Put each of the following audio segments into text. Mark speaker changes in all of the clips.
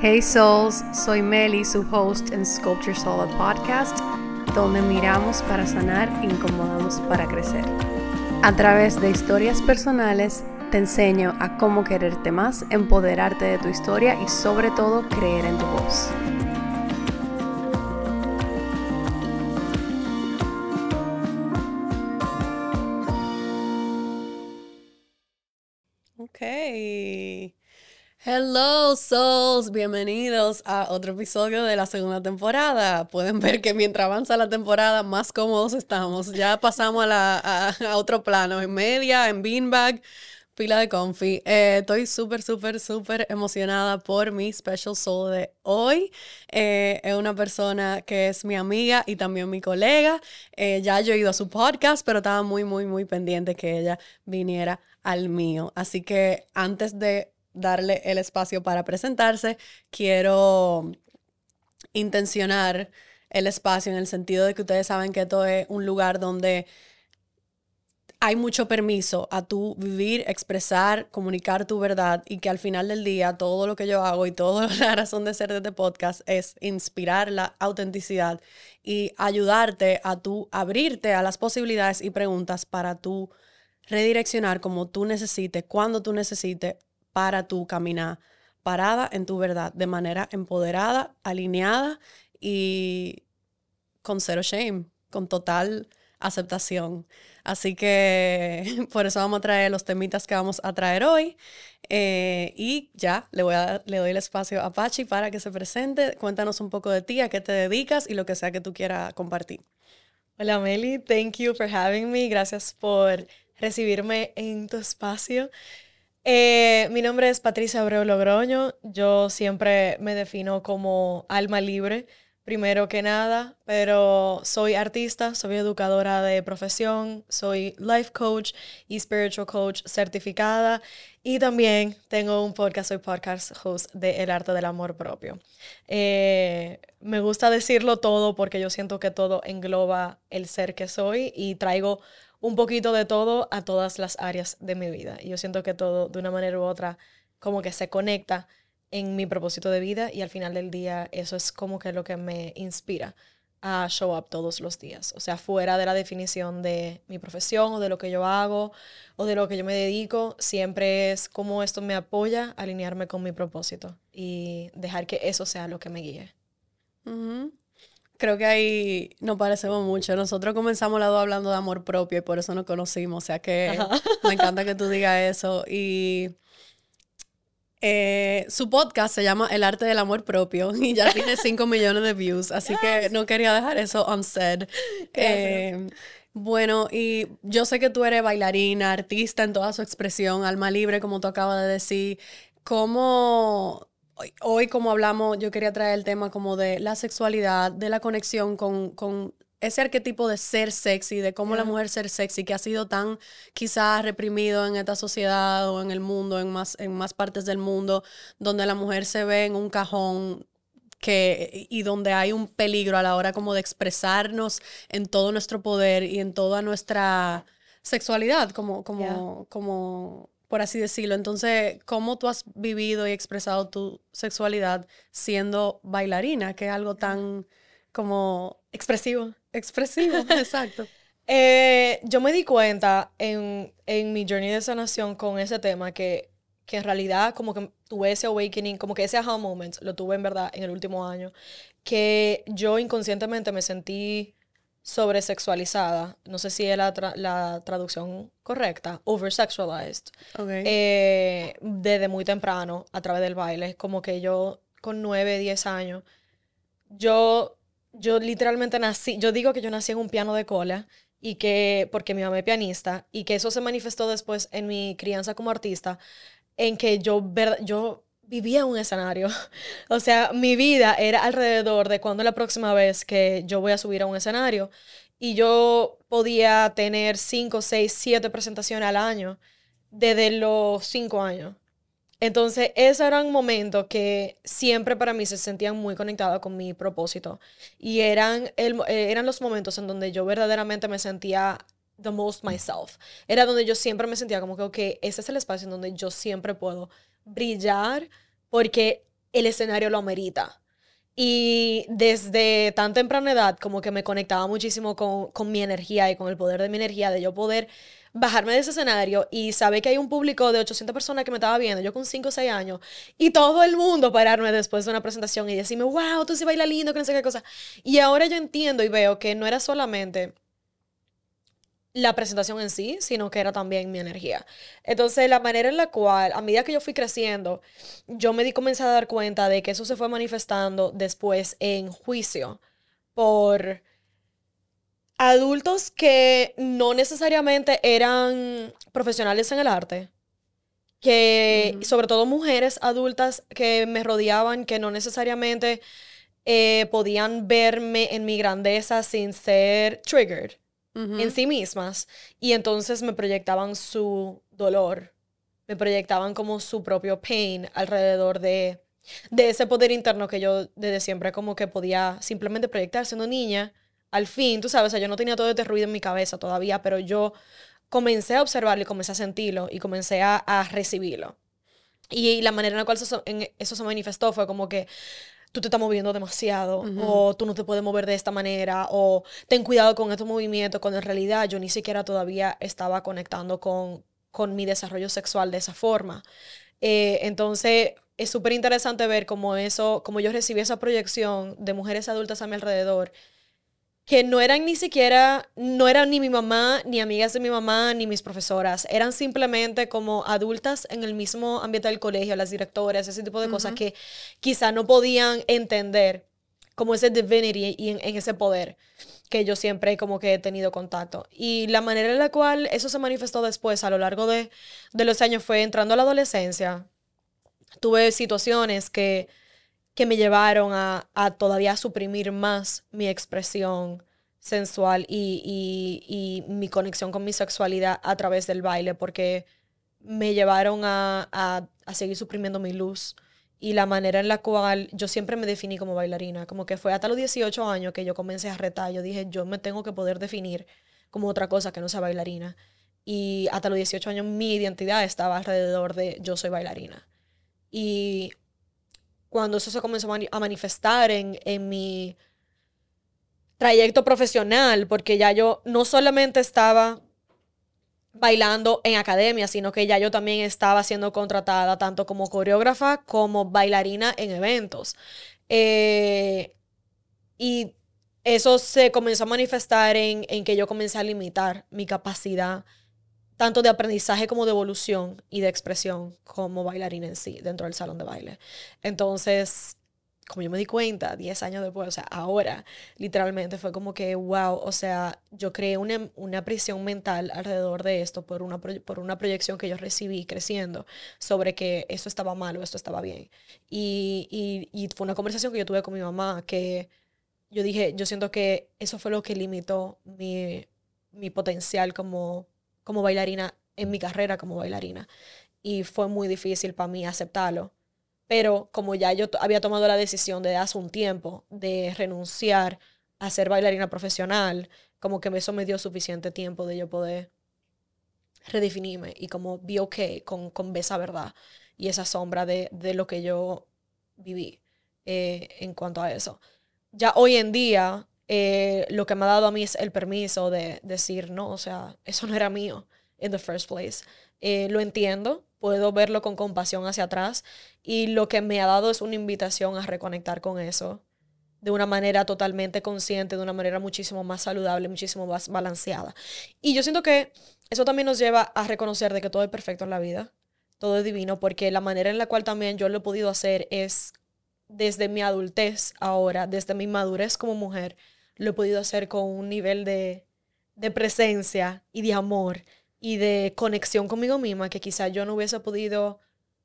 Speaker 1: Hey Souls, soy Meli, su host en Sculpture Solid Podcast, donde miramos para sanar, incomodamos para crecer. A través de historias personales, te enseño a cómo quererte más, empoderarte de tu historia y sobre todo creer en tu voz. Hello Souls, bienvenidos a otro episodio de la segunda temporada. Pueden ver que mientras avanza la temporada más cómodos estamos. Ya pasamos a, otro plano, en media, en beanbag, pila de comfy. Eh, estoy súper, súper, súper emocionada por mi special soul de hoy. Eh, es una persona que es mi amiga y también mi colega. Eh, ya yo he ido a su podcast, pero estaba muy, muy, muy pendiente que ella viniera al mío. Así que antes de darle el espacio para presentarse, quiero intencionar el espacio en el sentido de que ustedes saben que esto es un lugar donde hay mucho permiso a tu vivir, expresar, comunicar tu verdad y que al final del día todo lo que yo hago y toda la razón de ser de este podcast es inspirar la autenticidad y ayudarte a tu abrirte a las posibilidades y preguntas para tu redireccionar como tú necesites, cuando tú necesites para tu caminar parada en tu verdad, de manera empoderada, alineada y con cero shame, con total aceptación. Así que por eso vamos a traer los temitas que vamos a traer hoy. Eh, y ya, le, voy le doy el espacio a Pachi para que se presente. Cuéntanos un poco de ti, a qué te dedicas y lo que sea que tú quieras compartir.
Speaker 2: Hola Meli, thank you for having me. Gracias por recibirme en tu espacio. Eh, mi nombre es Patricia Abreu Logroño. Yo siempre me defino como alma libre, primero que nada, pero soy artista, soy educadora de profesión, soy life coach y spiritual coach certificada y también tengo un podcast, soy podcast host de El Arte del Amor Propio. Eh, me gusta decirlo todo porque yo siento que todo engloba el ser que soy y traigo un poquito de todo a todas las áreas de mi vida. Y yo siento que todo, de una manera u otra, como que se conecta en mi propósito de vida y al final del día eso es como que lo que me inspira a show up todos los días. O sea, fuera de la definición de mi profesión o de lo que yo hago o de lo que yo me dedico, siempre es como esto me apoya a alinearme con mi propósito y dejar que eso sea lo que me guíe.
Speaker 1: Creo que ahí nos parecemos mucho. Nosotros comenzamos la dos hablando de amor propio y por eso nos conocimos. O sea que me encanta que tú digas eso. Y eh, su podcast se llama El arte del amor propio y ya tiene 5 millones de views. Así que no quería dejar eso unsaid. Eh, bueno, y yo sé que tú eres bailarina, artista en toda su expresión, alma libre, como tú acabas de decir. ¿Cómo hoy, como hablamos, yo quería traer el tema como de la sexualidad, de la conexión con, con ese arquetipo de ser sexy, de cómo la mujer ser sexy, que ha sido tan quizás reprimido en esta sociedad o en el mundo, en más, en más partes del mundo, donde la mujer se ve en un cajón que, y donde hay un peligro a la hora como de expresarnos en todo nuestro poder y en toda nuestra sexualidad, como, como, como por así decirlo. Entonces, ¿cómo tú has vivido y expresado tu sexualidad siendo bailarina, que es algo tan como
Speaker 2: expresivo?
Speaker 1: Expresivo, exacto.
Speaker 2: Eh, yo me di cuenta en, en, mi journey de sanación con ese tema que, que en realidad como que tuve ese awakening, como que ese aha moment lo tuve en verdad en el último año, que yo inconscientemente me sentí sobresexualizada, no sé si es la, la traducción correcta, oversexualized, okay. eh, desde muy temprano a través del baile, como que yo con 9, 10 años, yo, yo literalmente nací, yo digo que yo nací en un piano de cola y que, porque mi mamá es pianista, y que eso se manifestó después en mi crianza como artista, en que yo, yo vivía un escenario. o sea, mi vida era alrededor de cuándo la próxima vez que yo voy a subir a un escenario. Y yo podía tener cinco, seis, siete presentaciones al año desde los cinco años. Entonces, esos eran momentos que siempre para mí se sentían muy conectados con mi propósito. Y eran, el, eh, eran los momentos en donde yo verdaderamente me sentía the most myself. Era donde yo siempre me sentía como que, ok, ese es el espacio en donde yo siempre puedo brillar porque el escenario lo amerita. Y desde tan temprana edad, como que me conectaba muchísimo con, con, mi energía y con el poder de mi energía, de yo poder bajarme de ese escenario y saber que hay un público de 800 personas que me estaba viendo, yo con 5 o 6 años, y todo el mundo pararme después de una presentación y decirme, wow, tú sí bailas lindo, que no sé qué cosa. Y ahora yo entiendo y veo que no era solamente la presentación en sí, sino que era también mi energía. Entonces, la manera en la cual, a medida que yo fui creciendo, yo me di comencé a dar cuenta de que eso se fue manifestando después en juicio por adultos que no necesariamente eran profesionales en el arte, que sobre todo mujeres adultas que me rodeaban, que no necesariamente eh, podían verme en mi grandeza sin ser triggered en sí mismas y entonces me proyectaban su dolor, me proyectaban como su propio pain alrededor de, de ese poder interno que yo desde siempre como que podía simplemente proyectar siendo niña. Al fin, tú sabes, o sea, yo no tenía todo este ruido en mi cabeza todavía, pero yo comencé a observarlo y comencé a sentirlo y comencé a, recibirlo. Y, la manera en la cual eso, en, eso se manifestó fue como que tú te estás moviendo demasiado, o tú no te puedes mover de esta manera, o ten cuidado con estos movimientos, cuando en realidad yo ni siquiera todavía estaba conectando con, con mi desarrollo sexual de esa forma. Eh, entonces, es súper interesante ver cómo eso, cómo yo recibí esa proyección de mujeres adultas a mi alrededor que no eran ni siquiera, no eran ni mi mamá, ni amigas de mi mamá, ni mis profesoras. Eran simplemente como adultas en el mismo ambiente del colegio, las directoras, ese tipo de cosas que quizá no podían entender como ese divinity y en, ese poder que yo siempre como que he tenido contacto. Y la manera en la cual eso se manifestó después a lo largo de, de los años fue entrando a la adolescencia. Tuve situaciones que que me llevaron a, a todavía suprimir más mi expresión sensual y, y, y, mi conexión con mi sexualidad a través del baile, porque me llevaron a, a, a, seguir suprimiendo mi luz y la manera en la cual yo siempre me definí como bailarina, como que fue hasta los 18 años que yo comencé a retar, yo dije, yo me tengo que poder definir como otra cosa que no sea bailarina. Y hasta los 18 años mi identidad estaba alrededor de yo soy bailarina. Y cuando eso se comenzó a manifestar en, en mi trayecto profesional, porque ya yo no solamente estaba bailando en academia, sino que ya yo también estaba siendo contratada tanto como coreógrafa como bailarina en eventos. Eh, y eso se comenzó a manifestar en, en, que yo comencé a limitar mi capacidad tanto de aprendizaje como de evolución y de expresión como bailarina en sí dentro del salón de baile. Entonces, como yo me di cuenta 10 años después, o sea, ahora literalmente fue como que, wow, o sea, yo creé una, una prisión mental alrededor de esto por una, por una proyección que yo recibí creciendo sobre que eso estaba mal o esto estaba bien. Y, y, y fue una conversación que yo tuve con mi mamá que yo dije, yo siento que eso fue lo que limitó mi, mi potencial como como bailarina en mi carrera como bailarina. Y fue muy difícil para mí aceptarlo. Pero como ya yo había tomado la decisión de hace un tiempo de renunciar a ser bailarina profesional, como que eso me dio suficiente tiempo de yo poder redefinirme y como vi ok con, con esa verdad y esa sombra de, de lo que yo viví eh, en cuanto a eso. Ya hoy en día eh, lo que me ha dado a mí es el permiso de decir, no, o sea, eso no era mío in the first place. Eh, lo entiendo, puedo verlo con compasión hacia atrás y lo que me ha dado es una invitación a reconectar con eso de una manera totalmente consciente, de una manera muchísimo más saludable, muchísimo más balanceada. Y yo siento que eso también nos lleva a reconocer de que todo es perfecto en la vida, todo es divino, porque la manera en la cual también yo lo he podido hacer es desde mi adultez ahora, desde mi madurez como mujer, lo he podido hacer con un nivel de, de presencia y de amor y de conexión conmigo misma que quizá yo no hubiese podido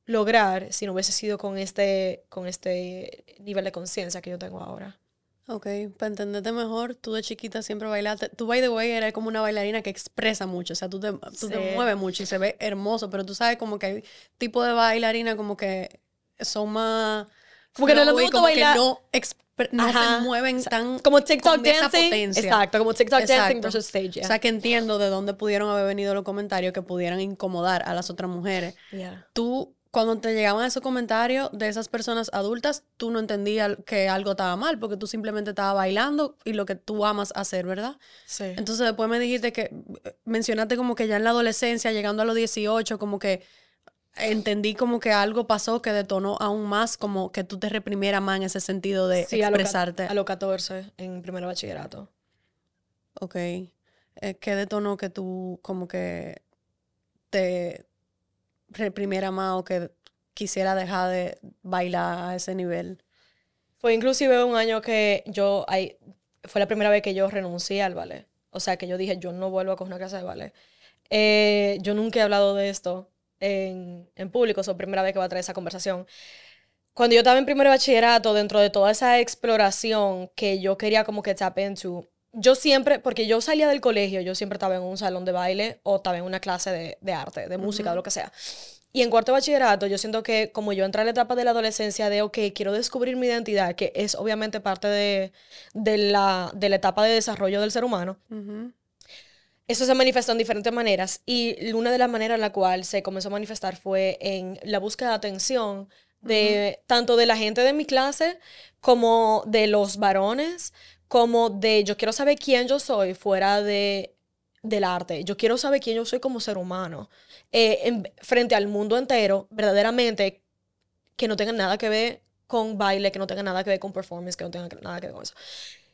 Speaker 2: lograr si no hubiese sido con este, con este nivel de conciencia que yo tengo ahora.
Speaker 1: Ok, para entenderte mejor, tú de chiquita siempre bailaste. Tú, by the way, eres como una bailarina que expresa mucho. O sea, tú te, tú te mueves mucho y se ve hermoso, pero tú sabes como que hay tipo de bailarina como que son más...
Speaker 2: Como que no lo como bailar.
Speaker 1: Que no no se mueven tan
Speaker 2: como TikTok dancing. exacto como TikTok dancing versus stage
Speaker 1: o sea que entiendo de dónde pudieron haber venido los comentarios que pudieran incomodar a las otras mujeres. Tú cuando te llegaban esos comentarios de esas personas adultas, tú no entendías que algo estaba mal, porque tú simplemente estabas bailando y lo que tú amas hacer, ¿verdad?
Speaker 2: Sí.
Speaker 1: Entonces después me dijiste que mencionaste como que ya en la adolescencia, llegando a los 18, como que entendí como que algo pasó que detonó aún más, como que tú te reprimieras más en ese sentido de
Speaker 2: Sí, lo
Speaker 1: expresarte.
Speaker 2: A los 14, en primero bachillerato.
Speaker 1: Ok. Eh, ¿Qué detonó que tú como que te reprimiera más o que quisiera dejar de bailar a ese nivel?
Speaker 2: Fue inclusive un año que yo, ahí, fue la primera vez que yo renuncié al ballet. O sea, que yo dije, yo no vuelvo a coger una clase de ballet. Eh, yo nunca he hablado de esto en, en público, es la primera vez que voy a traer esa conversación. Cuando yo estaba en primer bachillerato, dentro de toda esa exploración que yo quería como que tap into, yo siempre, porque yo salía del colegio, yo siempre estaba en un salón de baile o estaba en una clase de, de arte, de música, de lo que sea. Y en cuarto de bachillerato, yo siento que como yo entré a la etapa de la adolescencia de, ok, quiero descubrir mi identidad, que es obviamente parte de, de, la, de la etapa de desarrollo del ser humano,
Speaker 1: Ujú.
Speaker 2: Eso se manifestó en diferentes maneras. Y una de las maneras en la cual se comenzó a manifestar fue en la búsqueda de atención de tanto de la gente de mi clase como de los varones, como de yo quiero saber quién yo soy fuera de, del arte. Yo quiero saber quién yo soy como ser humano. eh, en- frente al mundo entero, verdaderamente, que no tenga nada que ver con baile, que no tenga nada que ver con performance, que no tenga nada que ver con eso.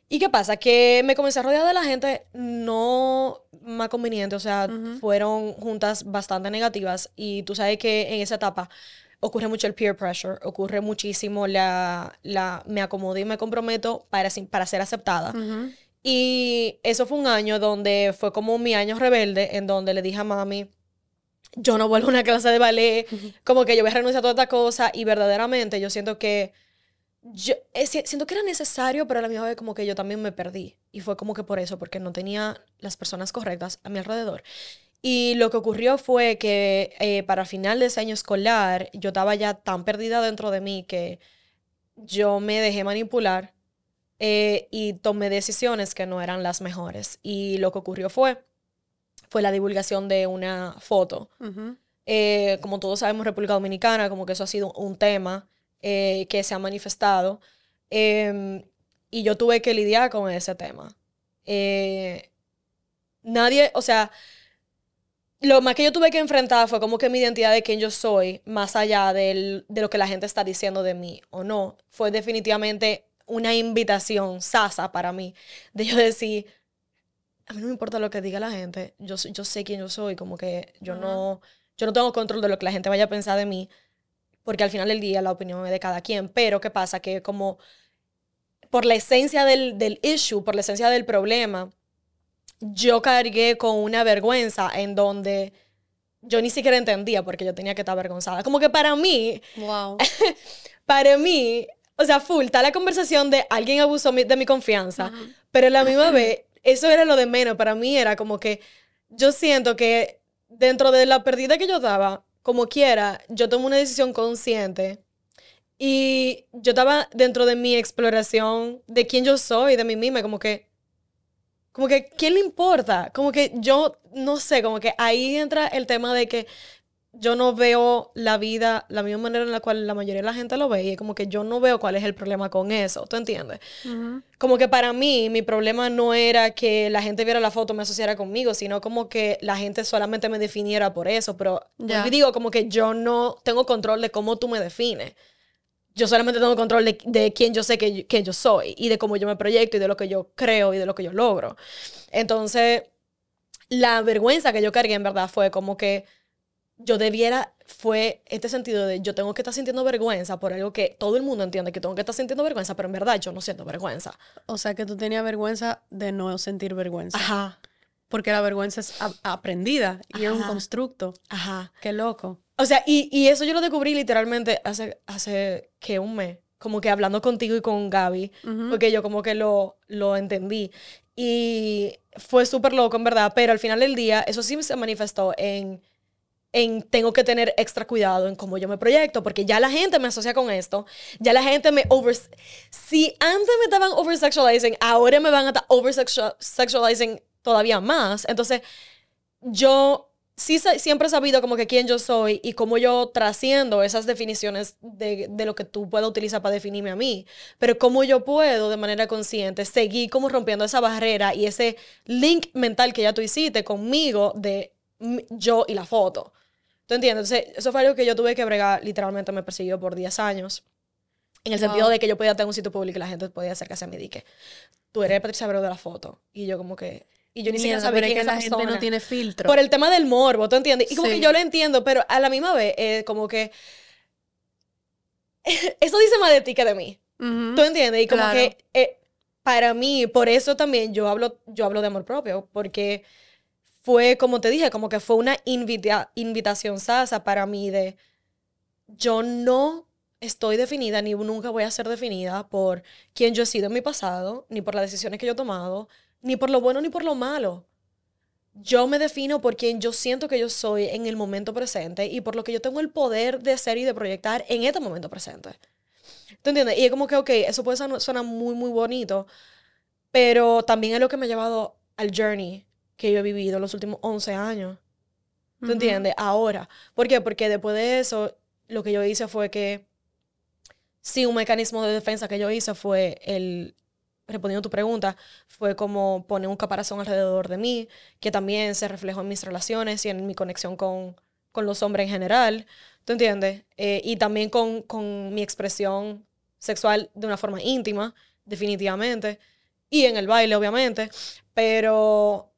Speaker 2: ¿Y qué pasa? Que me comencé a rodear de la gente no más conveniente, o sea, fueron juntas bastante negativas y tú sabes que en esa etapa ocurre mucho el peer pressure, ocurre muchísimo la, la me acomodo y me comprometo para, para ser aceptada.
Speaker 1: Ujú.
Speaker 2: Y eso fue un año donde fue como mi año rebelde, en donde le dije a mami, yo no vuelvo a una clase de ballet, como que yo voy a renunciar a toda esta cosa y verdaderamente yo siento que yo eh, si- siento que era necesario, pero a la misma vez como que yo también me perdí. Y fue como que por eso, porque no tenía las personas correctas a mi alrededor. Y lo que ocurrió fue que eh, para final de ese año escolar, yo estaba ya tan perdida dentro de mí que yo me dejé manipular eh, y tomé decisiones que no eran las mejores. Y lo que ocurrió fue, fue la divulgación de una foto. Eh, como todos sabemos, República Dominicana, como que eso ha sido un tema eh, que se ha manifestado. Em, y yo tuve que lidiar con ese tema. Eh, nadie, o sea, lo más que yo tuve que enfrentar fue como que mi identidad de quién yo soy, más allá del- de lo que la gente está diciendo de mí o no, fue definitivamente una invitación sasa para mí, de yo decir, a mí no me importa lo que diga la gente, yo, yo sé quién yo soy, como que yo no, yo no tengo control de lo que la gente vaya a pensar de mí, porque al final del día la opinión es de cada quien, pero ¿qué pasa? Que como por la esencia del, del issue, por la esencia del problema, yo cargué con una vergüenza en donde yo ni siquiera entendía porque yo tenía que estar avergonzada. Como que para mí,
Speaker 1: Wow.
Speaker 2: para mí, o sea, full, está la conversación de alguien abusó mi- de mi confianza, pero la misma vez, eso era lo de menos. Para mí era como que yo siento que dentro de la pérdida que yo daba, como quiera, yo tomé una decisión consciente y yo estaba dentro de mi exploración de quién yo soy, de mí misma, como que, como que, ¿quién le importa? Como que yo, no sé, como que ahí entra el tema de que yo no veo la vida la misma manera en la cual la mayoría de la gente lo ve y es como que yo no veo cuál es el problema con eso, ¿tú entiendes? Como que para mí mi problema no era que la gente viera la foto y me asociara conmigo, sino como que la gente solamente me definiera por eso, pero yo digo como que yo no tengo control de cómo tú me defines. Yo solamente tengo control de, de quién yo sé que, que yo soy y de cómo yo me proyecto y de lo que yo creo y de lo que yo logro. Entonces, la vergüenza que yo cargué en verdad fue como que yo debiera, fue este sentido de yo tengo que estar sintiendo vergüenza por algo que todo el mundo entiende que tengo que estar sintiendo vergüenza, pero en verdad yo no siento vergüenza.
Speaker 1: O sea que tú tenías vergüenza de no sentir vergüenza.
Speaker 2: Ajá,
Speaker 1: Porque la vergüenza es aprendida y es un constructo.
Speaker 2: ajá.
Speaker 1: Qué loco.
Speaker 2: O sea, y, y eso yo lo descubrí literalmente hace, hace que un mes, como que hablando contigo y con Gaby, porque yo como que lo, lo entendí. Y fue súper loco, en verdad, pero al final del día, eso sí se manifestó en, en tengo que tener extra cuidado en cómo yo me proyecto, porque ya la gente me asocia con esto, ya la gente me over... Si antes me estaban oversexualizing, ahora me van a estar oversexualizing todavía más. Entonces, yo sí siempre he sabido como que quién yo soy y cómo yo trasciendo esas definiciones de, lo que tú puedes utilizar para definirme a mí, pero cómo yo puedo de manera consciente seguir como rompiendo esa barrera y ese link mental que ya tú hiciste conmigo de yo y la foto. ¿Tú entiendes? Entonces, eso fue algo que yo tuve que bregar, literalmente me persiguió por 10 años. En el sentido de que yo podía tener un sitio público y la gente podía acercarse a mí y que tú eres Patricia Abreu de la foto. Y yo como que, y yo ni siquiera sabía
Speaker 1: que la gente no tiene filtro.
Speaker 2: Por el tema del morbo, ¿tú entiendes? Y como que yo lo entiendo, pero a la misma vez, eh, como que. eso dice más de ti que de mí. ¿Tú entiendes? Y como que eh, para mí, por eso también yo hablo, yo hablo de amor propio, porque fue, como te dije, como que fue una invitación sasa para mí de. Yo no estoy definida, ni nunca voy a ser definida por quién yo he sido en mi pasado, ni por las decisiones que yo he tomado, ni por lo bueno ni por lo malo. Yo me defino por quien yo siento que yo soy en el momento presente y por lo que yo tengo el poder de ser y de proyectar en este momento presente. ¿Te entiendes? Y es como que, ok, eso puede sonar, muy, muy bonito, pero también es lo que me ha llevado al journey que yo he vivido los últimos 11 años. ¿Tú entiendes? Ahora. ¿Por qué? Porque después de eso, lo que yo hice fue que, sí, un mecanismo de defensa que yo hice fue el respondiendo a tu pregunta, fue como poner un caparazón alrededor de mí, que también se reflejó en mis relaciones y en mi conexión con, con los hombres en general, ¿tú entiendes? Eh, y también con, con mi expresión sexual de una forma íntima, definitivamente, y en el baile, obviamente, pero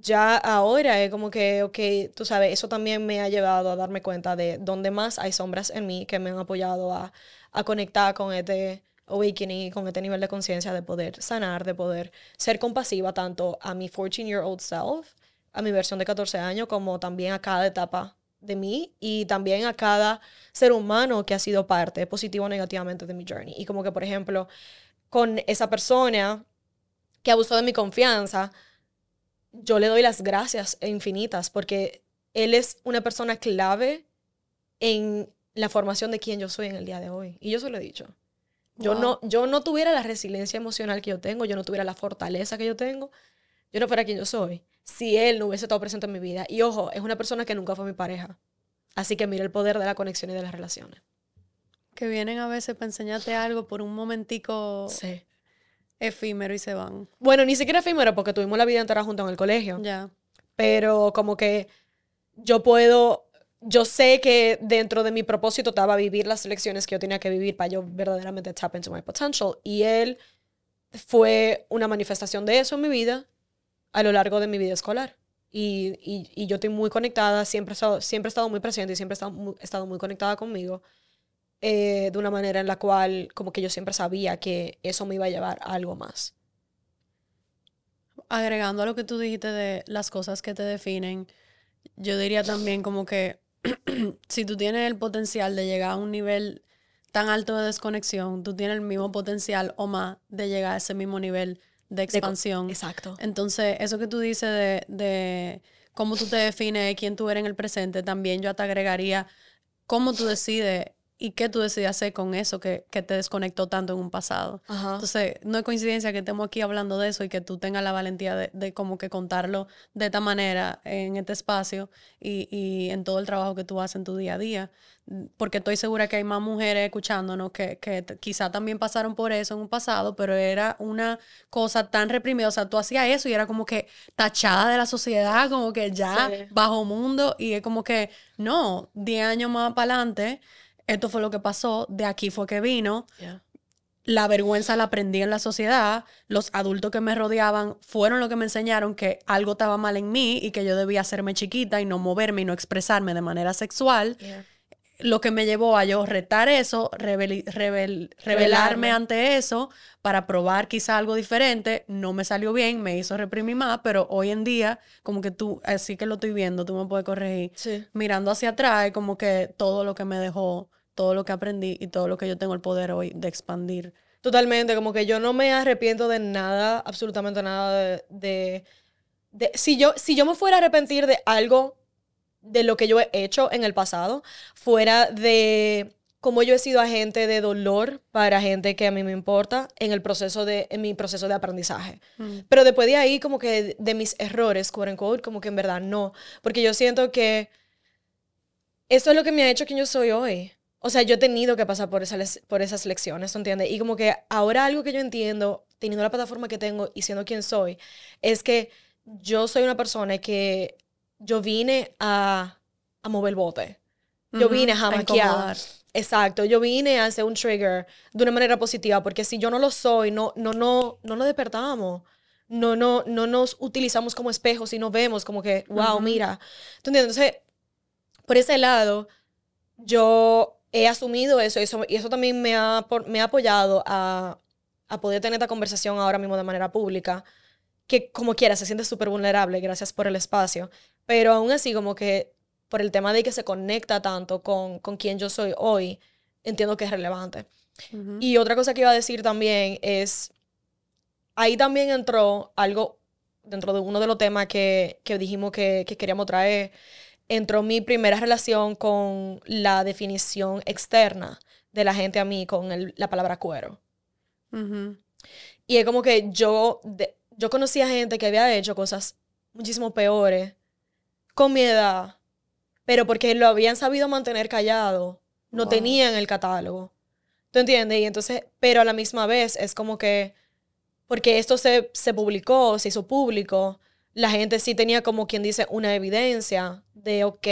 Speaker 2: ya ahora es como que, ok, tú sabes, eso también me ha llevado a darme cuenta de dónde más hay sombras en mí que me han apoyado a, a conectar con este awakening con este nivel de conciencia de poder sanar, de poder ser compasiva tanto a mi 14-year-old self, a mi versión de 14 años, como también a cada etapa de mí y también a cada ser humano que ha sido parte, positivo o negativamente, de mi journey. Y como que, por ejemplo, con esa persona que abusó de mi confianza, yo le doy las gracias infinitas porque él es una persona clave en la formación de quien yo soy en el día de hoy. Y yo se lo he dicho. Yo, no, yo no tuviera la resiliencia emocional que yo tengo, yo no tuviera la fortaleza que yo tengo, yo no fuera quien yo soy, si él no hubiese estado presente en mi vida. Y ojo, es una persona que nunca fue mi pareja. Así que mira el poder de la conexión y de las relaciones.
Speaker 1: Que vienen a veces para enseñarte algo por un momentico efímero y se van.
Speaker 2: Bueno, ni siquiera efímero porque tuvimos la vida entera juntos en el colegio. Ya. Pero como que yo puedo yo sé que dentro de mi propósito estaba vivir las lecciones que yo tenía que vivir para yo verdaderamente tap into my potential. Y él fue una manifestación de eso en mi vida a lo largo de mi vida escolar. Y, y, yo estoy muy conectada, siempre he estado, siempre he estado muy presente y siempre he estado muy, estado muy conectada conmigo eh, de una manera en la cual como que yo siempre sabía que eso me iba a llevar a algo más.
Speaker 1: Agregando a lo que tú dijiste de las cosas que te definen, yo diría también como que si tú tienes el potencial de llegar a un nivel tan alto de desconexión, tú tienes el mismo potencial o más de llegar a ese mismo nivel de expansión.
Speaker 2: exacto.
Speaker 1: Entonces, eso que tú dices de, de cómo tú te defines, quién tú eres en el presente, también yo te agregaría cómo tú decides y qué tú decides hacer con eso que, que te desconectó tanto en un pasado. Entonces, no es coincidencia que estemos aquí hablando de eso y que tú tengas la valentía de, de como que contarlo de esta manera en este espacio y, y, en todo el trabajo que tú haces en tu día a día. Porque estoy segura que hay más mujeres escuchándonos que, que quizá también pasaron por eso en un pasado, pero era una cosa tan reprimida. O sea, tú hacías eso y era como que tachada de la sociedad, como que ya bajo mundo. Y es como que, no, 10 años más para adelante esto fue lo que pasó, de aquí fue que vino. La vergüenza la aprendí en la sociedad. Los adultos que me rodeaban fueron los que me enseñaron que algo estaba mal en mí y que yo debía hacerme chiquita y no moverme y no expresarme de manera sexual. Lo que me llevó a yo retar eso, revelarme ante eso para probar quizá algo diferente. No me salió bien, me hizo reprimir más, pero hoy en día, como que tú, así que lo estoy viendo, tú me puedes corregir. Mirando hacia atrás, como que todo lo que me dejó todo lo que aprendí y todo lo que yo tengo el poder hoy de expandir.
Speaker 2: Totalmente, como que yo no me arrepiento de nada, absolutamente nada de... de, si, yo, si yo me fuera a arrepentir de algo de lo que yo he hecho en el pasado, fuera de cómo yo he sido agente de dolor para gente que a mí me importa en el proceso de, en mi proceso de aprendizaje.
Speaker 1: Mm.
Speaker 2: Pero después de ahí, como que de mis errores, quote unquote, como que en verdad no. Porque yo siento que eso es lo que me ha hecho quien yo soy hoy. O sea, yo he tenido que pasar por, esas, por esas lecciones, ¿tú entiendes? Y como que ahora algo que yo entiendo, teniendo la plataforma que tengo y siendo quien soy, es que yo soy una persona que yo vine a, a mover bote. Yo vine a
Speaker 1: incomodar.
Speaker 2: Exacto, yo vine a hacer un trigger de una manera positiva, porque si yo no lo soy, no, no, no, no nos despertamos. No, no, no nos utilizamos como espejos y nos vemos como que, wow,
Speaker 1: Ujú.
Speaker 2: mira. ¿Tú entiendes? Entonces, por ese lado, yo he asumido eso, eso y eso también me ha, me ha apoyado a, a poder tener esta conversación ahora mismo de manera pública, que como quiera se siente súper vulnerable, gracias por el espacio, pero aún así como que por el tema de que se conecta tanto con, con quien yo soy hoy, entiendo que es relevante.
Speaker 1: Ujú.
Speaker 2: Y otra cosa que iba a decir también es, ahí también entró algo dentro de uno de los temas que, que dijimos que, que queríamos traer, entró mi primera relación con la definición externa de la gente a mí con el- la palabra cuero.
Speaker 1: Ujú.
Speaker 2: Y es como que yo, de- yo conocía gente que había hecho cosas muchísimo peores con mi edad, pero porque lo habían sabido mantener callado, no
Speaker 1: Wow.
Speaker 2: tenían el catálogo. ¿Tú entiendes? Y entonces, pero a la misma vez es como que, porque esto se, se publicó, se hizo público, la gente sí tenía como quien dice una evidencia de, ok,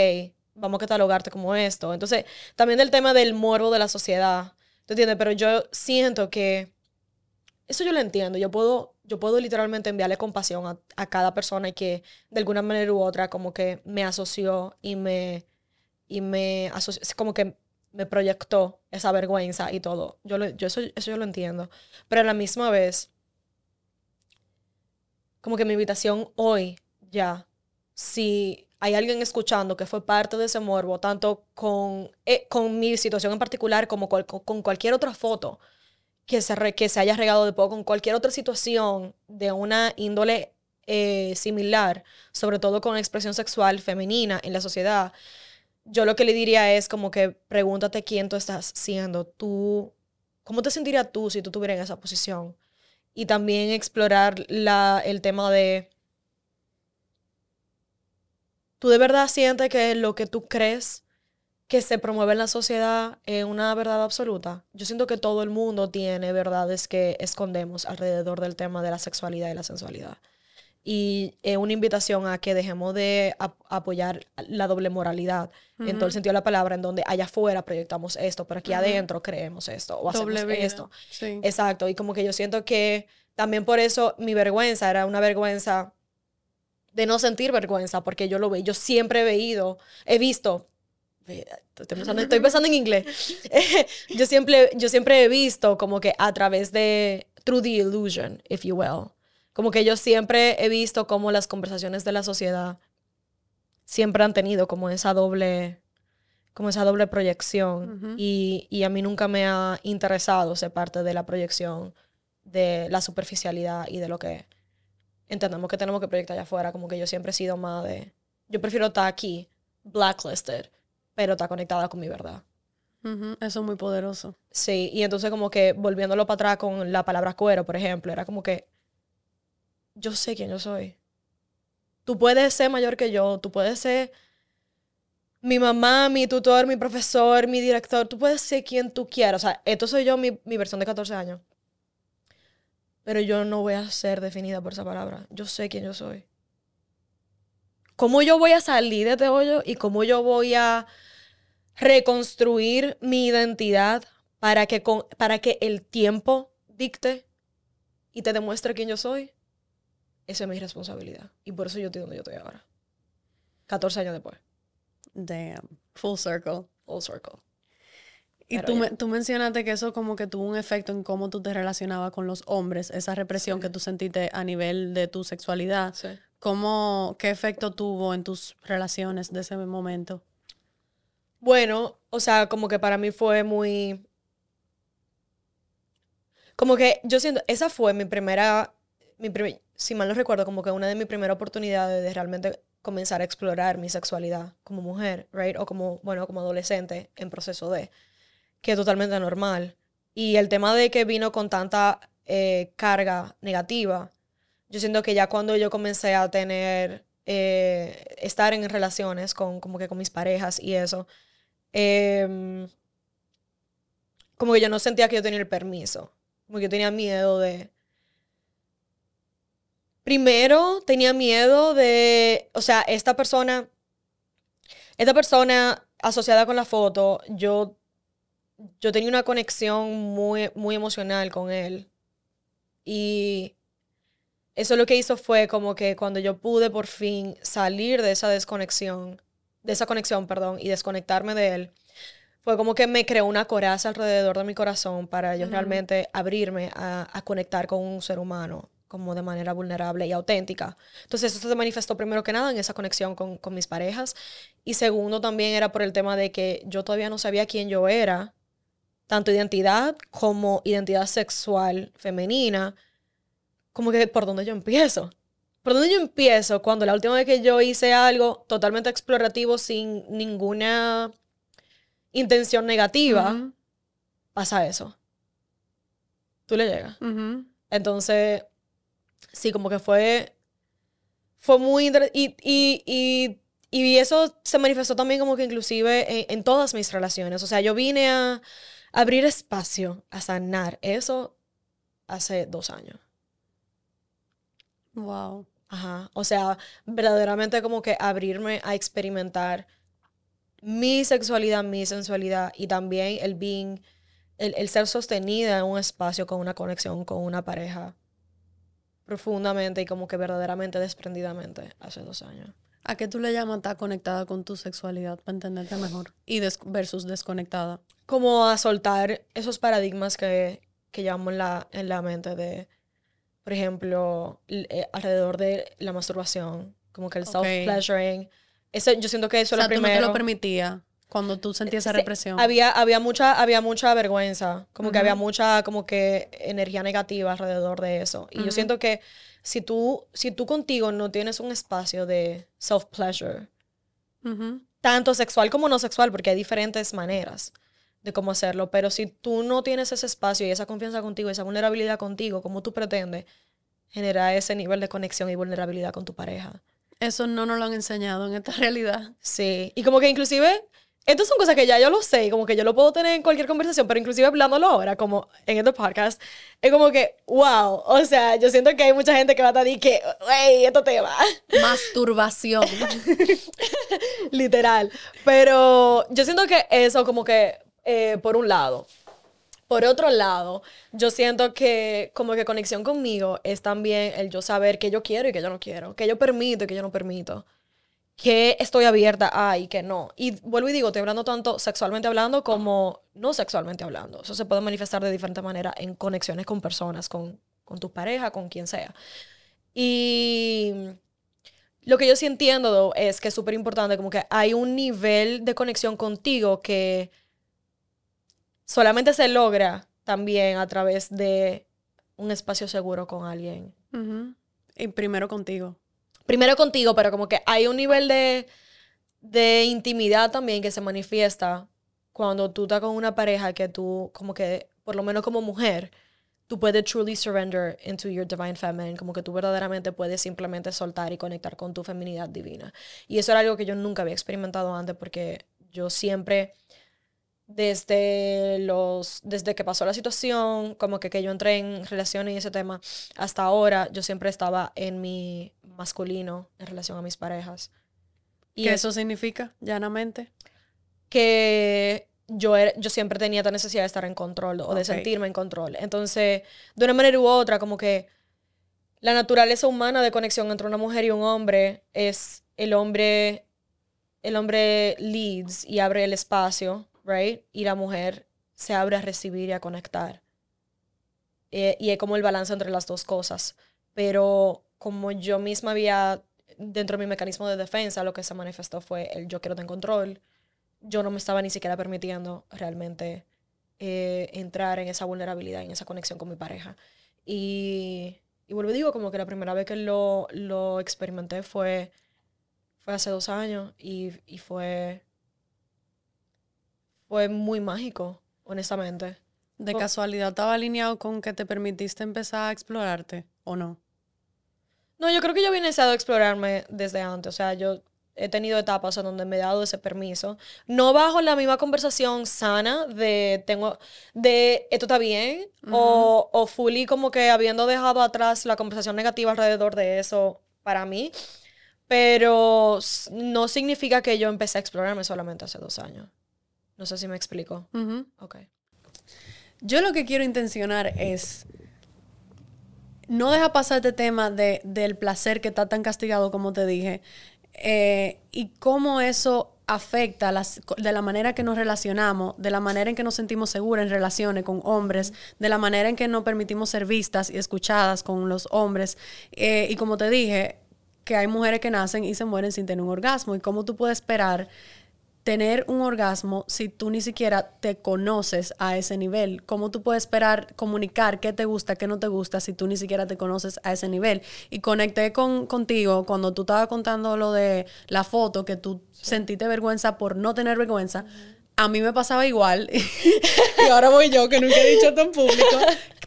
Speaker 2: vamos a catalogarte como esto. Entonces, también del tema del morbo de la sociedad, ¿tú entiendes? Pero yo siento que eso yo lo entiendo. Yo puedo, yo puedo literalmente enviarle compasión a, cada persona que de alguna manera u otra como que me asoció y me, y me asoció, como que me proyectó esa vergüenza y todo. Yo, lo- yo eso, eso yo lo entiendo. Pero a la misma vez, como que mi invitación hoy ya, si hay alguien escuchando que fue parte de ese morbo, tanto con, eh, con mi situación en particular como con, con cualquier otra foto que se, re- que se haya regado de poco, con cualquier otra situación de una índole eh, similar, sobre todo con expresión sexual femenina en la sociedad, yo lo que le diría es como que pregúntate quién tú estás siendo, tú, ¿cómo te sentirías tú si tú estuvieras en esa posición? Y también explorar la, el tema de, ¿tú de verdad sientes que lo que tú crees que se promueve en la sociedad es una verdad absoluta? Yo siento que todo el mundo tiene verdades que escondemos alrededor del tema de la sexualidad y la sensualidad. Y es una invitación a que dejemos de ap- apoyar la doble moralidad, en todo el sentido de la palabra, en donde allá afuera proyectamos esto, pero aquí adentro creemos esto o hacemos
Speaker 1: Doble vida.
Speaker 2: esto.
Speaker 1: Sí.
Speaker 2: Exacto, y como que yo siento que también por eso mi vergüenza era una vergüenza de no sentir vergüenza, porque yo lo veo, yo siempre he veído, he visto, estoy pensando, estoy pensando en inglés, yo, siempre, yo siempre he visto como que a través de, through the illusion, if you will, como que yo siempre he visto como las conversaciones de la sociedad siempre han tenido como esa doble, como esa doble proyección.
Speaker 1: Ujú.
Speaker 2: y, y a mí nunca me ha interesado ser parte de la proyección de la superficialidad y de lo que entendemos que tenemos que proyectar allá afuera. Como que yo siempre he sido más de, yo prefiero estar aquí, blacklisted, pero estar conectada con mi verdad.
Speaker 1: Ujú, Eso es muy poderoso.
Speaker 2: Sí, y entonces como que volviéndolo para atrás con la palabra cuero, por ejemplo, era como que yo sé quién yo soy. Tú puedes ser mayor que yo, tú puedes ser mi mamá, mi tutor, mi profesor, mi director, tú puedes ser quien tú quieras. O sea, esto soy yo, mi, mi versión de 14 años. Pero yo no voy a ser definida por esa palabra. Yo sé quién yo soy. ¿Cómo yo voy a salir de este hoyo y cómo yo voy a reconstruir mi identidad para que, con, para que el tiempo dicte y te demuestre quién yo soy? Esa es mi responsabilidad. Y por eso yo estoy donde yo estoy ahora. 14 años después.
Speaker 1: Damn. Full circle.
Speaker 2: Full circle.
Speaker 1: Y
Speaker 2: Pero
Speaker 1: tú, me- tú mencionaste que eso como que tuvo un efecto en cómo tú te relacionabas con los hombres, esa represión
Speaker 2: Sí.
Speaker 1: que tú sentiste a nivel de tu sexualidad.
Speaker 2: Sí.
Speaker 1: ¿Cómo, qué efecto tuvo en tus relaciones de ese momento?
Speaker 2: Bueno, o sea, como que para mí fue muy... Como que yo siento, esa fue mi primera, mi pri- si mal no recuerdo, como que una de mis primeras oportunidades de realmente comenzar a explorar mi sexualidad como mujer, right? O como, bueno, como adolescente en proceso de. que totalmente normal. Y el tema de que vino con tanta eh, carga negativa, yo siento que ya cuando yo comencé a tener, eh, estar en relaciones con, como que con mis parejas y eso, em, como que yo no sentía que yo tenía el permiso, como que yo tenía miedo de... Primero tenía miedo de, o sea, esta persona, esta persona asociada con la foto, yo yo tenía una conexión muy, muy emocional con él. Y eso lo que hizo fue como que cuando yo pude por fin salir de esa desconexión, de esa conexión, perdón, y desconectarme de él, fue como que me creó una coraza alrededor de mi corazón para yo realmente abrirme a, conectar con un ser humano como de manera vulnerable y auténtica. Entonces eso se manifestó primero que nada en esa conexión con, con mis parejas. Y segundo también era por el tema de que yo todavía no sabía quién yo era tanto identidad como identidad sexual femenina, como que por dónde yo empiezo. ¿Por dónde yo empiezo cuando la última vez que yo hice algo totalmente explorativo sin ninguna intención negativa, pasa eso? Tú le llegas. Entonces, sí, como que fue, fue muy interesante. Y, y, eso se manifestó también como que inclusive en todas mis relaciones. O sea, yo vine a abrir espacio a sanar. Eso hace dos años.
Speaker 1: Wow.
Speaker 2: Ajá. O sea, verdaderamente como que abrirme a experimentar mi sexualidad, mi sensualidad y también el being, el, el ser sostenida en un espacio con una conexión con una pareja profundamente y como que verdaderamente desprendidamente hace dos años.
Speaker 1: ¿A qué tú le llamas estar conectada con tu sexualidad para entenderte mejor? Y versus desconectada.
Speaker 2: Como a soltar esos paradigmas que, que llevamos en la, en la mente de, por ejemplo, eh, alrededor de la masturbación, como que el self-pleasuring. yo siento que eso
Speaker 1: o sea,
Speaker 2: lo primero.
Speaker 1: Tú no te lo permitía cuando tú sentías esa represión.
Speaker 2: había, había, mucha, había mucha vergüenza, como que había mucha como que energía negativa alrededor de eso. Y yo siento que si tú, si tú contigo no tienes un espacio de self-pleasure, tanto sexual como no sexual, porque hay diferentes maneras de cómo hacerlo, pero si tú no tienes ese espacio y esa confianza contigo, esa vulnerabilidad contigo, como tú pretendes generar ese nivel de conexión y vulnerabilidad con tu pareja?
Speaker 1: Eso no nos lo han enseñado en esta realidad.
Speaker 2: Sí, y como que inclusive estas son cosas que ya yo lo sé, como que yo lo puedo tener en cualquier conversación, pero inclusive hablándolo ahora, como en este podcast, es como que, wow, o sea, yo siento que hay mucha gente que va a estar que, wey, esto te va.
Speaker 1: Masturbación.
Speaker 2: Literal. Pero yo siento que eso como que, eh, por un lado. Por otro lado, yo siento que como que conexión conmigo es también el yo saber qué yo quiero y qué yo no quiero, qué yo permito y qué yo no permito que estoy abierta a y que no. Y vuelvo y digo, estoy hablando tanto sexualmente hablando como no sexualmente hablando. Eso se puede manifestar de diferentes maneras en conexiones con personas, con, con tu pareja, con quien sea. Y lo que yo sí entiendo es que es súper importante, como que hay un nivel de conexión contigo que solamente se logra también a través de un espacio seguro con alguien.
Speaker 1: Y primero contigo
Speaker 2: primero contigo, pero como que hay un nivel de, de intimidad también que se manifiesta cuando tú estás con una pareja que tú, como que, por lo menos como mujer, tú puedes truly surrender into your divine feminine, como que tú verdaderamente puedes simplemente soltar y conectar con tu feminidad divina. Y eso era algo que yo nunca había experimentado antes porque yo siempre desde los desde que pasó la situación, como que, que yo entré en relaciones y ese tema, hasta ahora yo siempre estaba en mi masculino en relación a mis parejas.
Speaker 1: Y ¿Qué eso significa, llanamente?
Speaker 2: Que yo, yo siempre tenía esta necesidad de estar en control o de sentirme en control. Entonces, de una manera u otra, como que la naturaleza humana de conexión entre una mujer y un hombre es el hombre, el hombre leads y abre el espacio right? Y la mujer se abre a recibir y a conectar. Eh, y es como el balance entre las dos cosas. Pero como yo misma había, dentro de mi mecanismo de defensa, lo que se manifestó fue el yo quiero tener control. Yo no me estaba ni siquiera permitiendo realmente eh, entrar en esa vulnerabilidad, en esa conexión con mi pareja. Y, y vuelvo y digo, como que la primera vez que lo, lo experimenté fue, fue hace dos años y, y fue fue muy mágico. honestamente.
Speaker 1: ¿De casualidad estaba alineado con que te permitiste empezar a explorarte o no?
Speaker 2: No, yo creo que yo había iniciado a explorarme desde antes. O sea, yo he tenido etapas en donde me he dado ese permiso. No bajo la misma conversación sana de tengo de esto está bien o, o fully como que habiendo dejado atrás la conversación negativa alrededor de eso para mí. Pero no significa que yo empecé a explorarme solamente hace dos años. No sé si me explico.
Speaker 1: Yo lo que quiero intencionar es no deja pasar este tema de, del placer que está tan castigado como te dije eh, y cómo eso afecta las, de la manera que nos relacionamos, de la manera en que nos sentimos seguras en relaciones con hombres, de la manera en que nos permitimos ser vistas y escuchadas con los hombres. Eh, y como te dije, que hay mujeres que nacen y se mueren sin tener un orgasmo. Y cómo tú puedes esperar tener un orgasmo si tú ni siquiera te conoces a ese nivel? ¿Cómo tú puedes esperar comunicar qué te gusta, qué no te gusta si tú ni siquiera te conoces a ese nivel? Y conecté con, contigo cuando tú estabas contando lo de la foto, que tú sentiste vergüenza por no tener vergüenza. A mí me pasaba igual. y ahora voy yo, que nunca he dicho esto en público,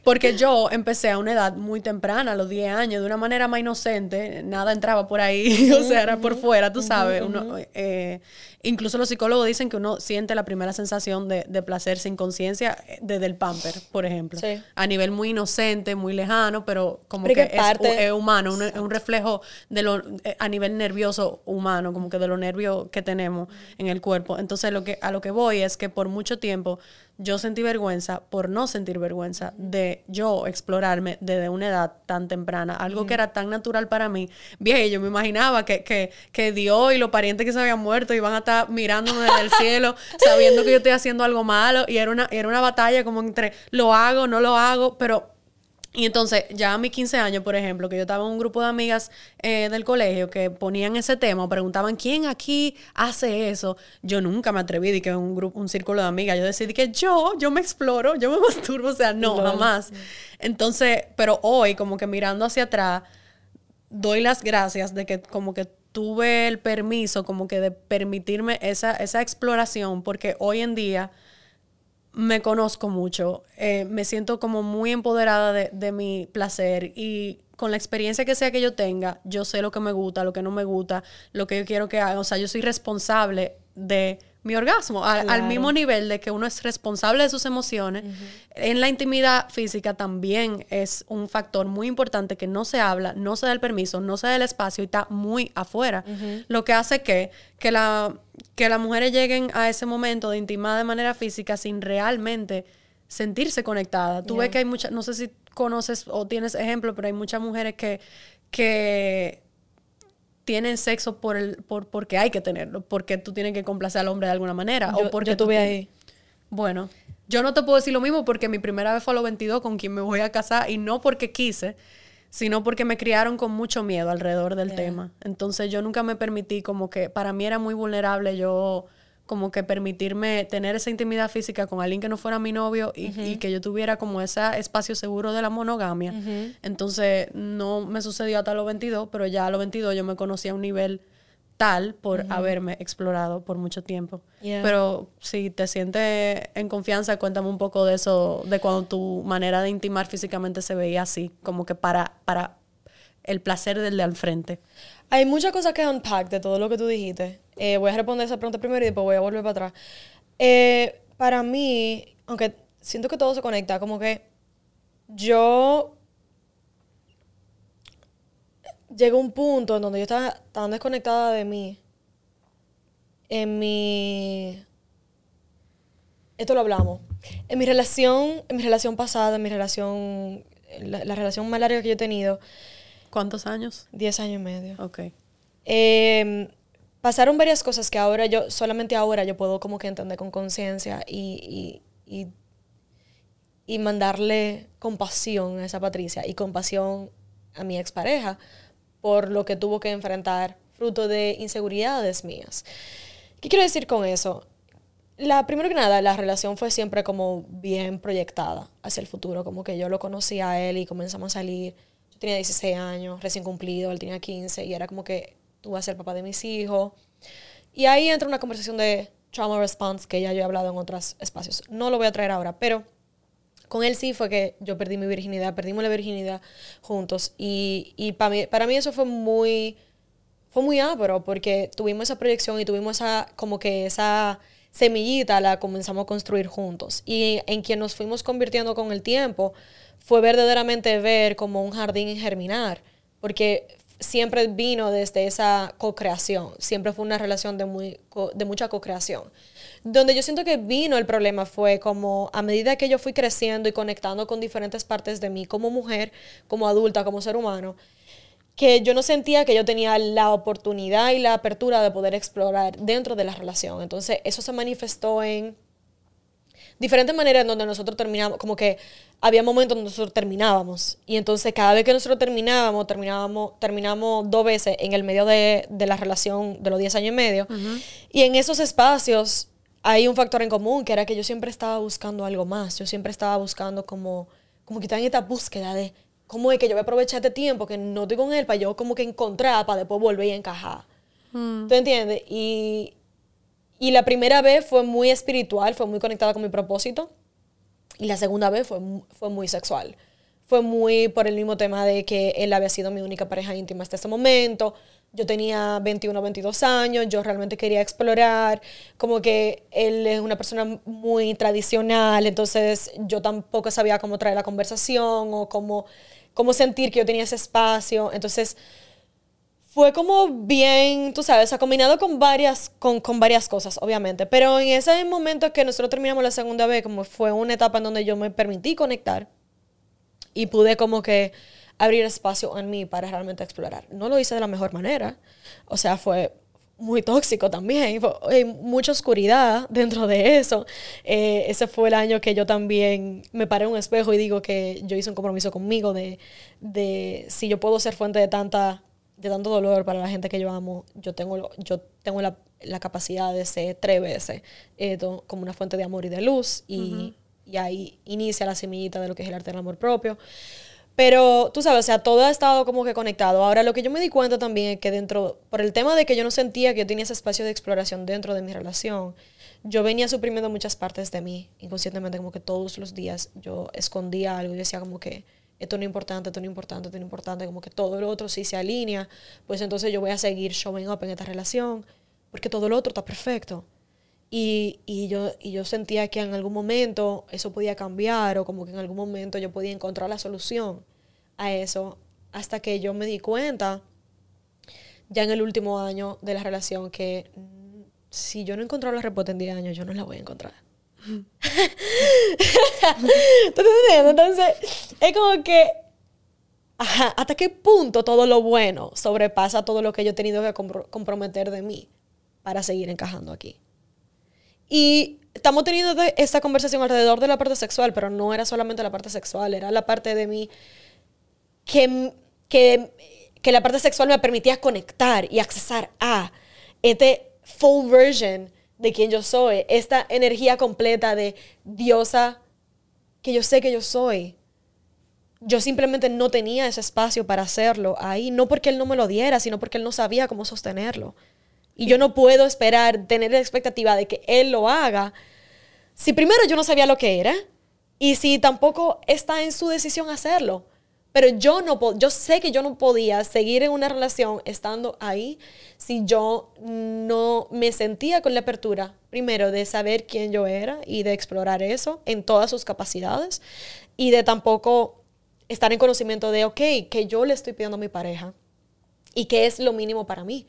Speaker 1: porque yo empecé a una edad muy temprana, a los 10 años, de una manera más inocente, nada entraba por ahí, o sea, era por fuera, tú sabes. Uno, eh, incluso los psicólogos dicen que uno siente la primera sensación de, placer sin conciencia eh, desde el pamper, por ejemplo. A nivel muy inocente, muy lejano, pero como que es, humano, es un reflejo de lo, eh, a nivel nervioso humano, como que de los nervios que tenemos en el cuerpo. Entonces, lo que, a lo que voy es que por mucho tiempo yo sentí vergüenza por no sentir vergüenza de yo explorarme desde una edad tan temprana, algo que era tan natural para mí. Bien, yo me imaginaba que, que, que Dios y los parientes que se habían muerto iban a estar mirándome desde el cielo, sabiendo que yo estoy haciendo algo malo, y era una, era una batalla como entre lo hago, no lo hago, pero y entonces, ya a mis 15 años, por ejemplo, que yo estaba en un grupo de amigas eh, del colegio que ponían ese tema o preguntaban quién aquí hace eso, yo nunca me atreví de que un grupo, un círculo de amigas, yo decidí que yo, yo me exploro, yo me masturbo, o sea, no, jamás. Entonces, pero hoy, como que mirando hacia atrás, doy las gracias de que como que tuve el permiso, como que de permitirme esa, esa exploración, porque hoy en día me conozco mucho, eh, me siento como muy empoderada de, de, mi placer y con la experiencia que sea que yo tenga, yo sé lo que me gusta, lo que no me gusta, lo que yo quiero que haga, o sea, yo soy responsable de mi orgasmo, al, mismo nivel de que uno es responsable de sus emociones. En la intimidad física también es un factor muy importante que no se habla, no se da el permiso, no se da el espacio y está muy afuera. Lo que hace que, que, la, que las mujeres lleguen a ese momento de intimar de manera física sin realmente sentirse conectada. Tú ves que hay muchas, no sé si conoces o tienes ejemplo, pero hay muchas mujeres que, que tienen sexo por el, por, porque hay que tenerlo, porque tú tienes que complacer al hombre de alguna manera. o porque
Speaker 2: yo tuve ahí.
Speaker 1: Bueno, yo no te puedo decir lo mismo porque mi primera vez fue a los 22 con quien me voy a casar y no porque quise, sino porque me criaron con mucho miedo alrededor del tema. Entonces yo nunca me permití como que para mí era muy vulnerable yo como que permitirme tener esa intimidad física con alguien que no fuera mi novio y, que yo tuviera como ese espacio seguro de la monogamia. Entonces, no me sucedió hasta los 22, pero ya a los 22 yo me conocí a un nivel tal por haberme explorado por mucho tiempo. Pero si te sientes en confianza, cuéntame un poco de eso, de cuando tu manera de intimar físicamente se veía así, como que para, para el placer del de al frente.
Speaker 2: Hay muchas cosas que unpack de todo lo que tú dijiste. Eh, voy a responder esa pregunta primero y después voy a volver para atrás. Eh, para mí, aunque siento que todo se conecta, como que yo llegó un punto en donde yo estaba tan desconectada de mí. En mi. Esto lo hablamos. En mi relación, en mi relación pasada, en mi relación. La, la relación más larga que yo he tenido
Speaker 1: ¿Cuántos años?
Speaker 2: Diez años y medio.
Speaker 1: Ok.
Speaker 2: Em, pasaron varias cosas que ahora yo, solamente ahora yo puedo como que entender con conciencia y, y, y, mandarle compasión a esa Patricia y compasión a mi expareja por lo que tuvo que enfrentar fruto de inseguridades mías. ¿Qué quiero decir con eso? La, primero que nada, la relación fue siempre como bien proyectada hacia el futuro, como que yo lo conocí a él y comenzamos a salir tenía 16 años, recién cumplido, él tenía 15 y era como que tú vas a ser papá de mis hijos. Y ahí entra una conversación de trauma response que ya yo he hablado en otros espacios. No lo voy a traer ahora, pero con él sí fue que yo perdí mi virginidad, perdimos la virginidad juntos y, y para, mí, para mí eso fue muy, fue muy ápero porque tuvimos esa proyección y tuvimos esa, como que esa semillita la comenzamos a construir juntos y en quien nos fuimos convirtiendo con el tiempo fue verdaderamente ver como un jardín germinar, porque siempre vino desde esa co-creación, siempre fue una relación de, muy, de mucha co-creación. Donde yo siento que vino el problema fue como a medida que yo fui creciendo y conectando con diferentes partes de mí como mujer, como adulta, como ser humano, que yo no sentía que yo tenía la oportunidad y la apertura de poder explorar dentro de la relación. Entonces eso se manifestó en diferentes maneras en donde nosotros terminamos, como que había momentos donde nosotros terminábamos. Y entonces cada vez que nosotros terminábamos, terminábamos, terminamos dos veces en el medio de, de la relación de los 10 años y medio. Y en esos espacios hay un factor en común, que era que yo siempre estaba buscando algo más. Yo siempre estaba buscando como, como que estaba en esta búsqueda de cómo es que yo voy a aprovechar este tiempo que no estoy con él para yo como que encontrar, para después volver y encajar. Mm. ¿Tú entiendes? Y, y la primera vez fue muy espiritual, fue muy conectada con mi propósito. Y la segunda vez fue, fue muy sexual. Fue muy por el mismo tema de que él había sido mi única pareja íntima hasta ese momento. Yo tenía 21 o 22 años, yo realmente quería explorar, como que él es una persona muy tradicional, entonces yo tampoco sabía cómo traer la conversación o cómo, cómo sentir que yo tenía ese espacio. Entonces, fue como bien, tú sabes, ha combinado con varias, con, con, varias cosas, obviamente. Pero en ese momento que nosotros terminamos la segunda vez, como fue una etapa en donde yo me permití conectar y pude como que abrir espacio en mí para realmente explorar. No lo hice de la mejor manera. O sea, fue muy tóxico también. Hay mucha oscuridad dentro de eso. Eh, ese fue el año que yo también me paré en un espejo y digo que yo hice un compromiso conmigo de, de si yo puedo ser fuente de tanta de tanto dolor para la gente que yo amo, yo tengo, yo tengo la, la capacidad de ser tres veces eh, como una fuente de amor y de luz y, y, ahí inicia la semillita de lo que es el arte del amor propio. Pero tú sabes, o sea, todo ha estado como que conectado. Ahora, lo que yo me di cuenta también es que dentro, por el tema de que yo no sentía que yo tenía ese espacio de exploración dentro de mi relación, yo venía suprimiendo muchas partes de mí, inconscientemente, como que todos los días yo escondía algo y decía como que, esto no es importante, esto no es importante, esto no es importante, como que todo lo otro sí se alinea, pues entonces yo voy a seguir showing up en esta relación, porque todo lo otro está perfecto. Y, yo, sentía que en algún momento eso podía cambiar o como que en algún momento yo podía encontrar la solución a eso, hasta que yo me di cuenta, ya en el último año de la relación, que si yo no encontraba la respuesta en 10 años, yo no la voy a encontrar. Entonces, es como que, ¿hasta qué punto todo lo bueno sobrepasa todo lo que yo he tenido que comprometer de mí para seguir encajando aquí? Y estamos teniendo esta conversación alrededor de la parte sexual, pero no era solamente la parte sexual, era la parte de mí que, que, que la parte sexual me permitía conectar y accesar a este full version de quien yo soy, esta energía completa de diosa que yo sé que yo soy. Yo simplemente no tenía ese espacio para hacerlo ahí, no porque él no me lo diera, sino porque él no sabía cómo sostenerlo. Y yo no puedo esperar, tener la expectativa de que él lo haga, si primero yo no sabía lo que era y si tampoco está en su decisión hacerlo. Pero yo no yo sé que yo no podía seguir en una relación estando ahí si yo no me sentía con la apertura, primero, de saber quién yo era y de explorar eso en todas sus capacidades y de tampoco estar en conocimiento de, ok, que yo le estoy pidiendo a mi pareja y que es lo mínimo para mí.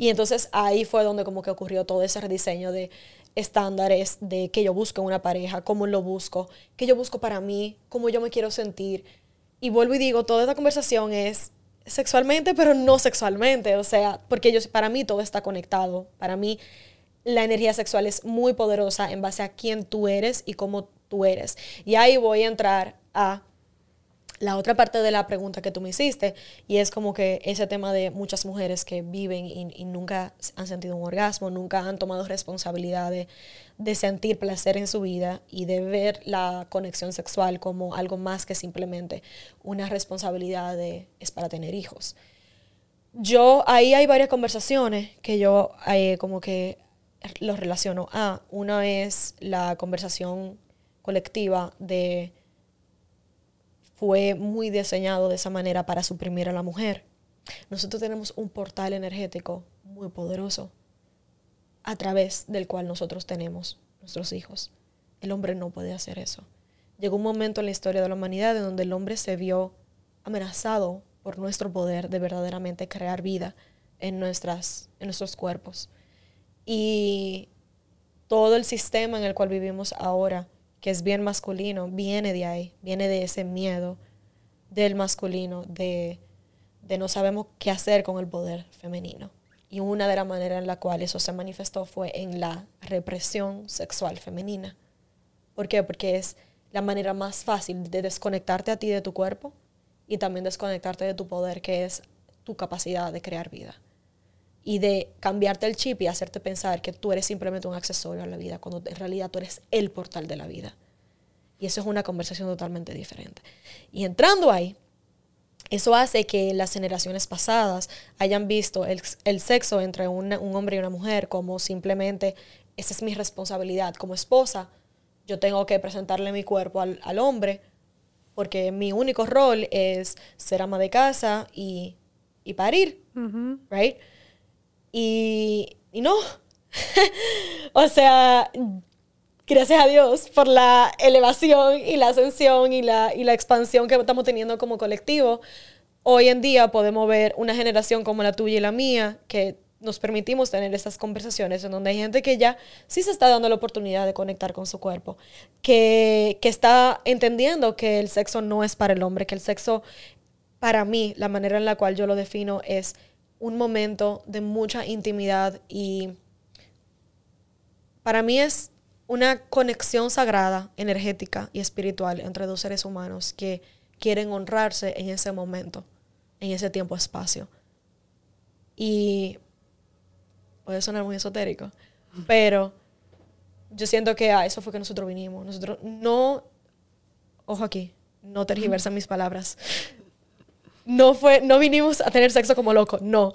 Speaker 2: Y entonces ahí fue donde como que ocurrió todo ese rediseño de estándares de que yo busco en una pareja, cómo lo busco, qué yo busco para mí, cómo yo me quiero sentir, y vuelvo y digo, toda esta conversación es sexualmente, pero no sexualmente. O sea, porque yo, para mí todo está conectado. Para mí la energía sexual es muy poderosa en base a quién tú eres y cómo tú eres. Y ahí voy a entrar a la otra parte de la pregunta que tú me hiciste, y es como que ese tema de muchas mujeres que viven y, nunca han sentido un orgasmo, nunca han tomado responsabilidad de, sentir placer en su vida y de ver la conexión sexual como algo más que simplemente una responsabilidad de, es para tener hijos. Yo, ahí hay varias conversaciones que yo eh, como que los relaciono a, una es la conversación colectiva de fue muy diseñado de esa manera para suprimir a la mujer. Nosotros tenemos un portal energético muy poderoso a través del cual nosotros tenemos nuestros hijos. El hombre no puede hacer eso. Llegó un momento en la historia de la humanidad en donde el hombre se vio amenazado por nuestro poder de verdaderamente crear vida en, nuestras, en nuestros cuerpos. Y todo el sistema en el cual vivimos ahora, que es bien masculino, viene de ahí, viene de ese miedo del masculino, de, de no sabemos qué hacer con el poder femenino. Y una de las maneras en la cual eso se manifestó fue en la represión sexual femenina. ¿Por qué? Porque es la manera más fácil de desconectarte a ti de tu cuerpo y también desconectarte de tu poder, que es tu capacidad de crear vida y de cambiarte el chip y hacerte pensar que tú eres simplemente un accesorio a la vida, cuando en realidad tú eres el portal de la vida. Y eso es una conversación totalmente diferente. Y entrando ahí, eso hace que las generaciones pasadas hayan visto el, sexo entre un hombre y una mujer como simplemente, esa es mi responsabilidad como esposa, yo tengo que presentarle mi cuerpo al, hombre, porque mi único rol es ser ama de casa y, y parir, right? Y, no. o sea, gracias a Dios por la elevación y la ascensión y la, y la expansión que estamos teniendo como colectivo. Hoy en día podemos ver una generación como la tuya y la mía que nos permitimos tener estas conversaciones en donde hay gente que ya sí se está dando la oportunidad de conectar con su cuerpo, que, que está entendiendo que el sexo no es para el hombre, que el sexo, para mí, la manera en la cual yo lo defino es un momento de mucha intimidad y para mí es una conexión sagrada, energética y espiritual entre dos seres humanos que quieren honrarse en ese momento, en ese tiempo-espacio. Y puede sonar muy esotérico, pero yo siento que a eso fue que nosotros vinimos. Nosotros no, ojo aquí, no tergiversan mis palabras no fue, no vinimos a tener sexo como loco, no.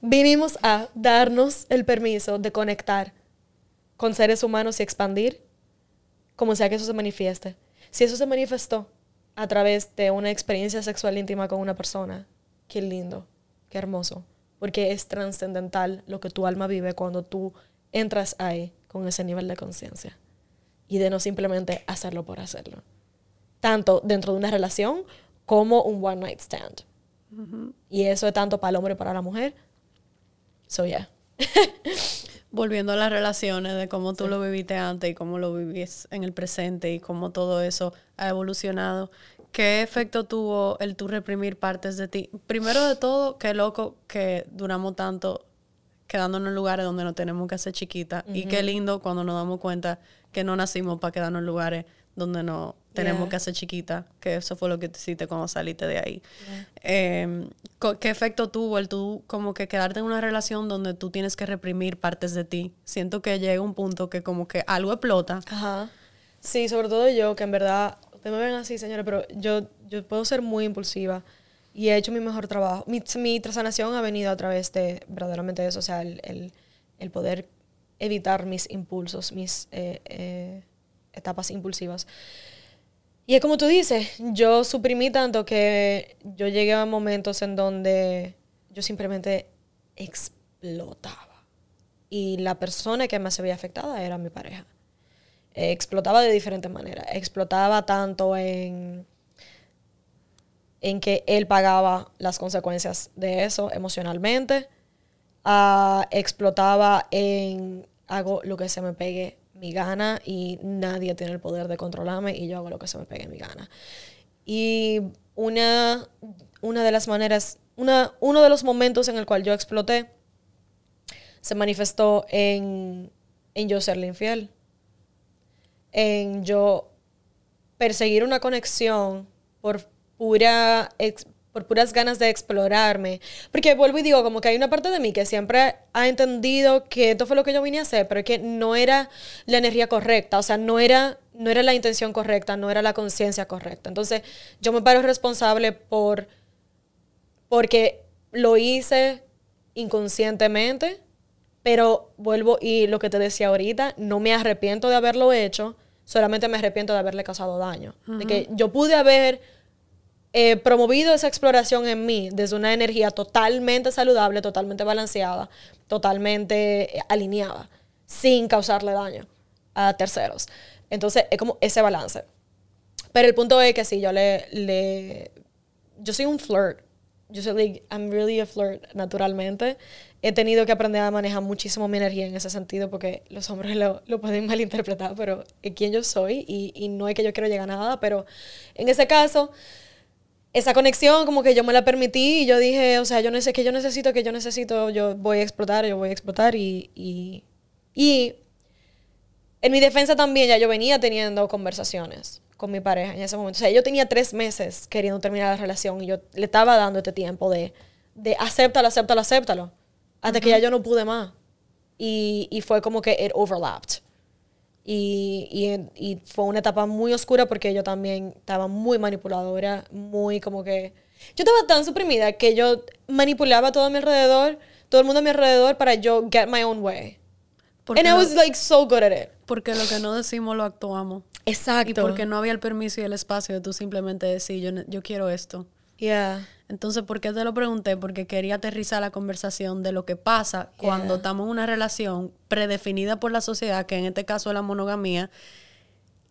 Speaker 2: Vinimos a darnos el permiso de conectar con seres humanos y expandir como sea que eso se manifieste. Si eso se manifestó a través de una experiencia sexual íntima con una persona, qué lindo, qué hermoso, porque es trascendental lo que tu alma vive cuando tú entras ahí con ese nivel de conciencia y de no simplemente hacerlo por hacerlo. Tanto dentro de una relación como un one night stand. Y eso es tanto para el hombre como para la mujer. So, yeah.
Speaker 1: Volviendo a las relaciones, de cómo tú lo viviste antes y cómo lo vivís en el presente y cómo todo eso ha evolucionado. ¿Qué efecto tuvo el tú reprimir partes de ti? Primero de todo, qué loco que duramos tanto quedándonos en lugares donde no tenemos que hacer chiquita. Y qué lindo cuando nos damos cuenta que no nacimos para quedarnos en lugares donde no tenemos que hacer chiquita, que eso fue lo que te hiciste cuando saliste de ahí. Em, ¿Qué efecto tuvo el tú como que quedarte en una relación donde tú tienes que reprimir partes de ti? Siento que llega un punto que como que algo explota.
Speaker 2: Ajá. Sí, sobre todo yo, que en verdad, ustedes me ven así, señores, pero yo, yo puedo ser muy impulsiva y he hecho mi mejor trabajo. Mi, mi transanación ha venido a través de verdaderamente eso, o sea, el, el, poder evitar mis impulsos, mis... Eh, eh, etapas impulsivas. Y es como tú dices, yo suprimí tanto que yo llegué a momentos en donde yo simplemente explotaba. Y la persona que más se veía afectada era mi pareja. explotaba de diferentes maneras. Explotaba tanto en, en que él pagaba las consecuencias de eso emocionalmente. Ah, explotaba en hago lo que se me pegue mi gana y nadie tiene el poder de controlarme y yo hago lo que se me pegue mi gana. Y una, una de las maneras, una, uno de los momentos en el cual yo exploté se manifestó en, en yo serle infiel, en yo perseguir una conexión por pura, por puras ganas de explorarme. Porque vuelvo y digo, como que hay una parte de mí que siempre ha entendido que esto fue lo que yo vine a hacer, pero que no era la energía correcta, o sea, no era, no era la intención correcta, no era la conciencia correcta. Entonces, yo me paro responsable por, porque lo hice inconscientemente, Pero vuelvo y lo que te decía ahorita, no me arrepiento de haberlo hecho, solamente me arrepiento de haberle causado daño. De que yo pude haber eh, promovido esa exploración en mí desde una energía totalmente saludable, totalmente balanceada, totalmente eh, alineada, sin causarle daño a terceros. Entonces, es como ese balance. Pero el punto es que sí, yo le, le yo soy un flirt. Yo soy, like, I'm really a flirt naturalmente. He tenido que aprender a manejar muchísimo mi energía en ese sentido porque los hombres lo, lo pueden malinterpretar, pero es quien yo soy y, y no es que yo quiero llegar a nada, pero en ese caso, esa conexión como que yo me la permití y yo dije, o sea, yo no sé que yo necesito, que yo necesito, yo voy a explotar, yo voy a explotar y, y, y en mi defensa también ya yo venía teniendo conversaciones con mi pareja en ese momento. O sea, yo tenía tres meses queriendo terminar la relación y yo le estaba dando este tiempo de, de acéptalo, acéptalo, acéptalo. Hasta que ya yo no pude más. Y, y fue como que it overlapped. Y, y, y, fue una etapa muy oscura porque yo también estaba muy manipuladora, muy como que... Yo estaba tan suprimida que yo manipulaba todo a mi alrededor, todo el mundo a mi alrededor para yo get my own way.
Speaker 1: Porque
Speaker 2: And I was like so good at it.
Speaker 1: Porque lo que no decimos lo actuamos.
Speaker 2: Exacto.
Speaker 1: Y porque no había el permiso y el espacio de tú simplemente decir, yo, yo quiero esto.
Speaker 2: Yeah.
Speaker 1: Entonces, ¿por qué te lo pregunté? Porque quería aterrizar la conversación de lo que pasa cuando estamos en una relación predefinida por la sociedad, que en este caso es la monogamía,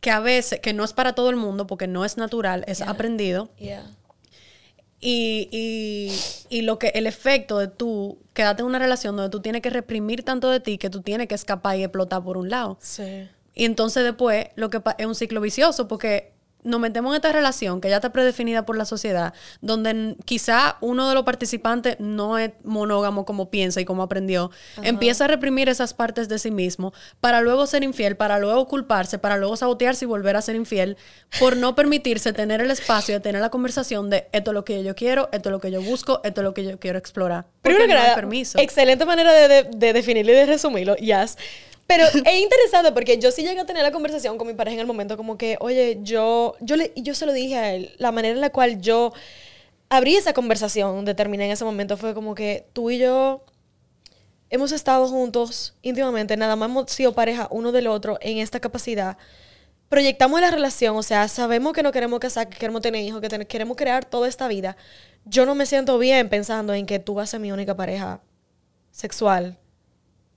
Speaker 1: que a veces, que no es para todo el mundo, porque no es natural, es
Speaker 2: Yeah.
Speaker 1: aprendido.
Speaker 2: Yeah.
Speaker 1: Y, y, y lo que el efecto de tú quedarte en una relación donde tú tienes que reprimir tanto de ti que tú tienes que escapar y explotar por un lado.
Speaker 2: Sí.
Speaker 1: Y entonces después lo que es un ciclo vicioso porque nos metemos en esta relación que ya está predefinida por la sociedad, donde quizá uno de los participantes no es monógamo como piensa y como aprendió, empieza a reprimir esas partes de sí mismo para luego ser infiel, para luego culparse, para luego sabotearse y volver a ser infiel, por no permitirse tener el espacio de tener la conversación de esto es lo que yo quiero, esto es lo que yo busco, esto es lo que yo quiero explorar.
Speaker 2: Primero que
Speaker 1: no hay
Speaker 2: nada,
Speaker 1: permiso.
Speaker 2: excelente manera de, de- de definirlo y de resumirlo, yes. Pero es interesante porque yo sí llegué a tener la conversación con mi pareja en el momento como que, oye, yo, yo, le, yo se lo dije a él, la manera en la cual yo abrí esa conversación, determiné en ese momento, fue como que tú y yo hemos estado juntos íntimamente, nada más hemos sido pareja uno del otro en esta capacidad. Proyectamos la relación, o sea, sabemos que no queremos casar, que queremos tener hijos, que ten- queremos crear toda esta vida. Yo no me siento bien pensando en que tú vas a ser mi única pareja sexual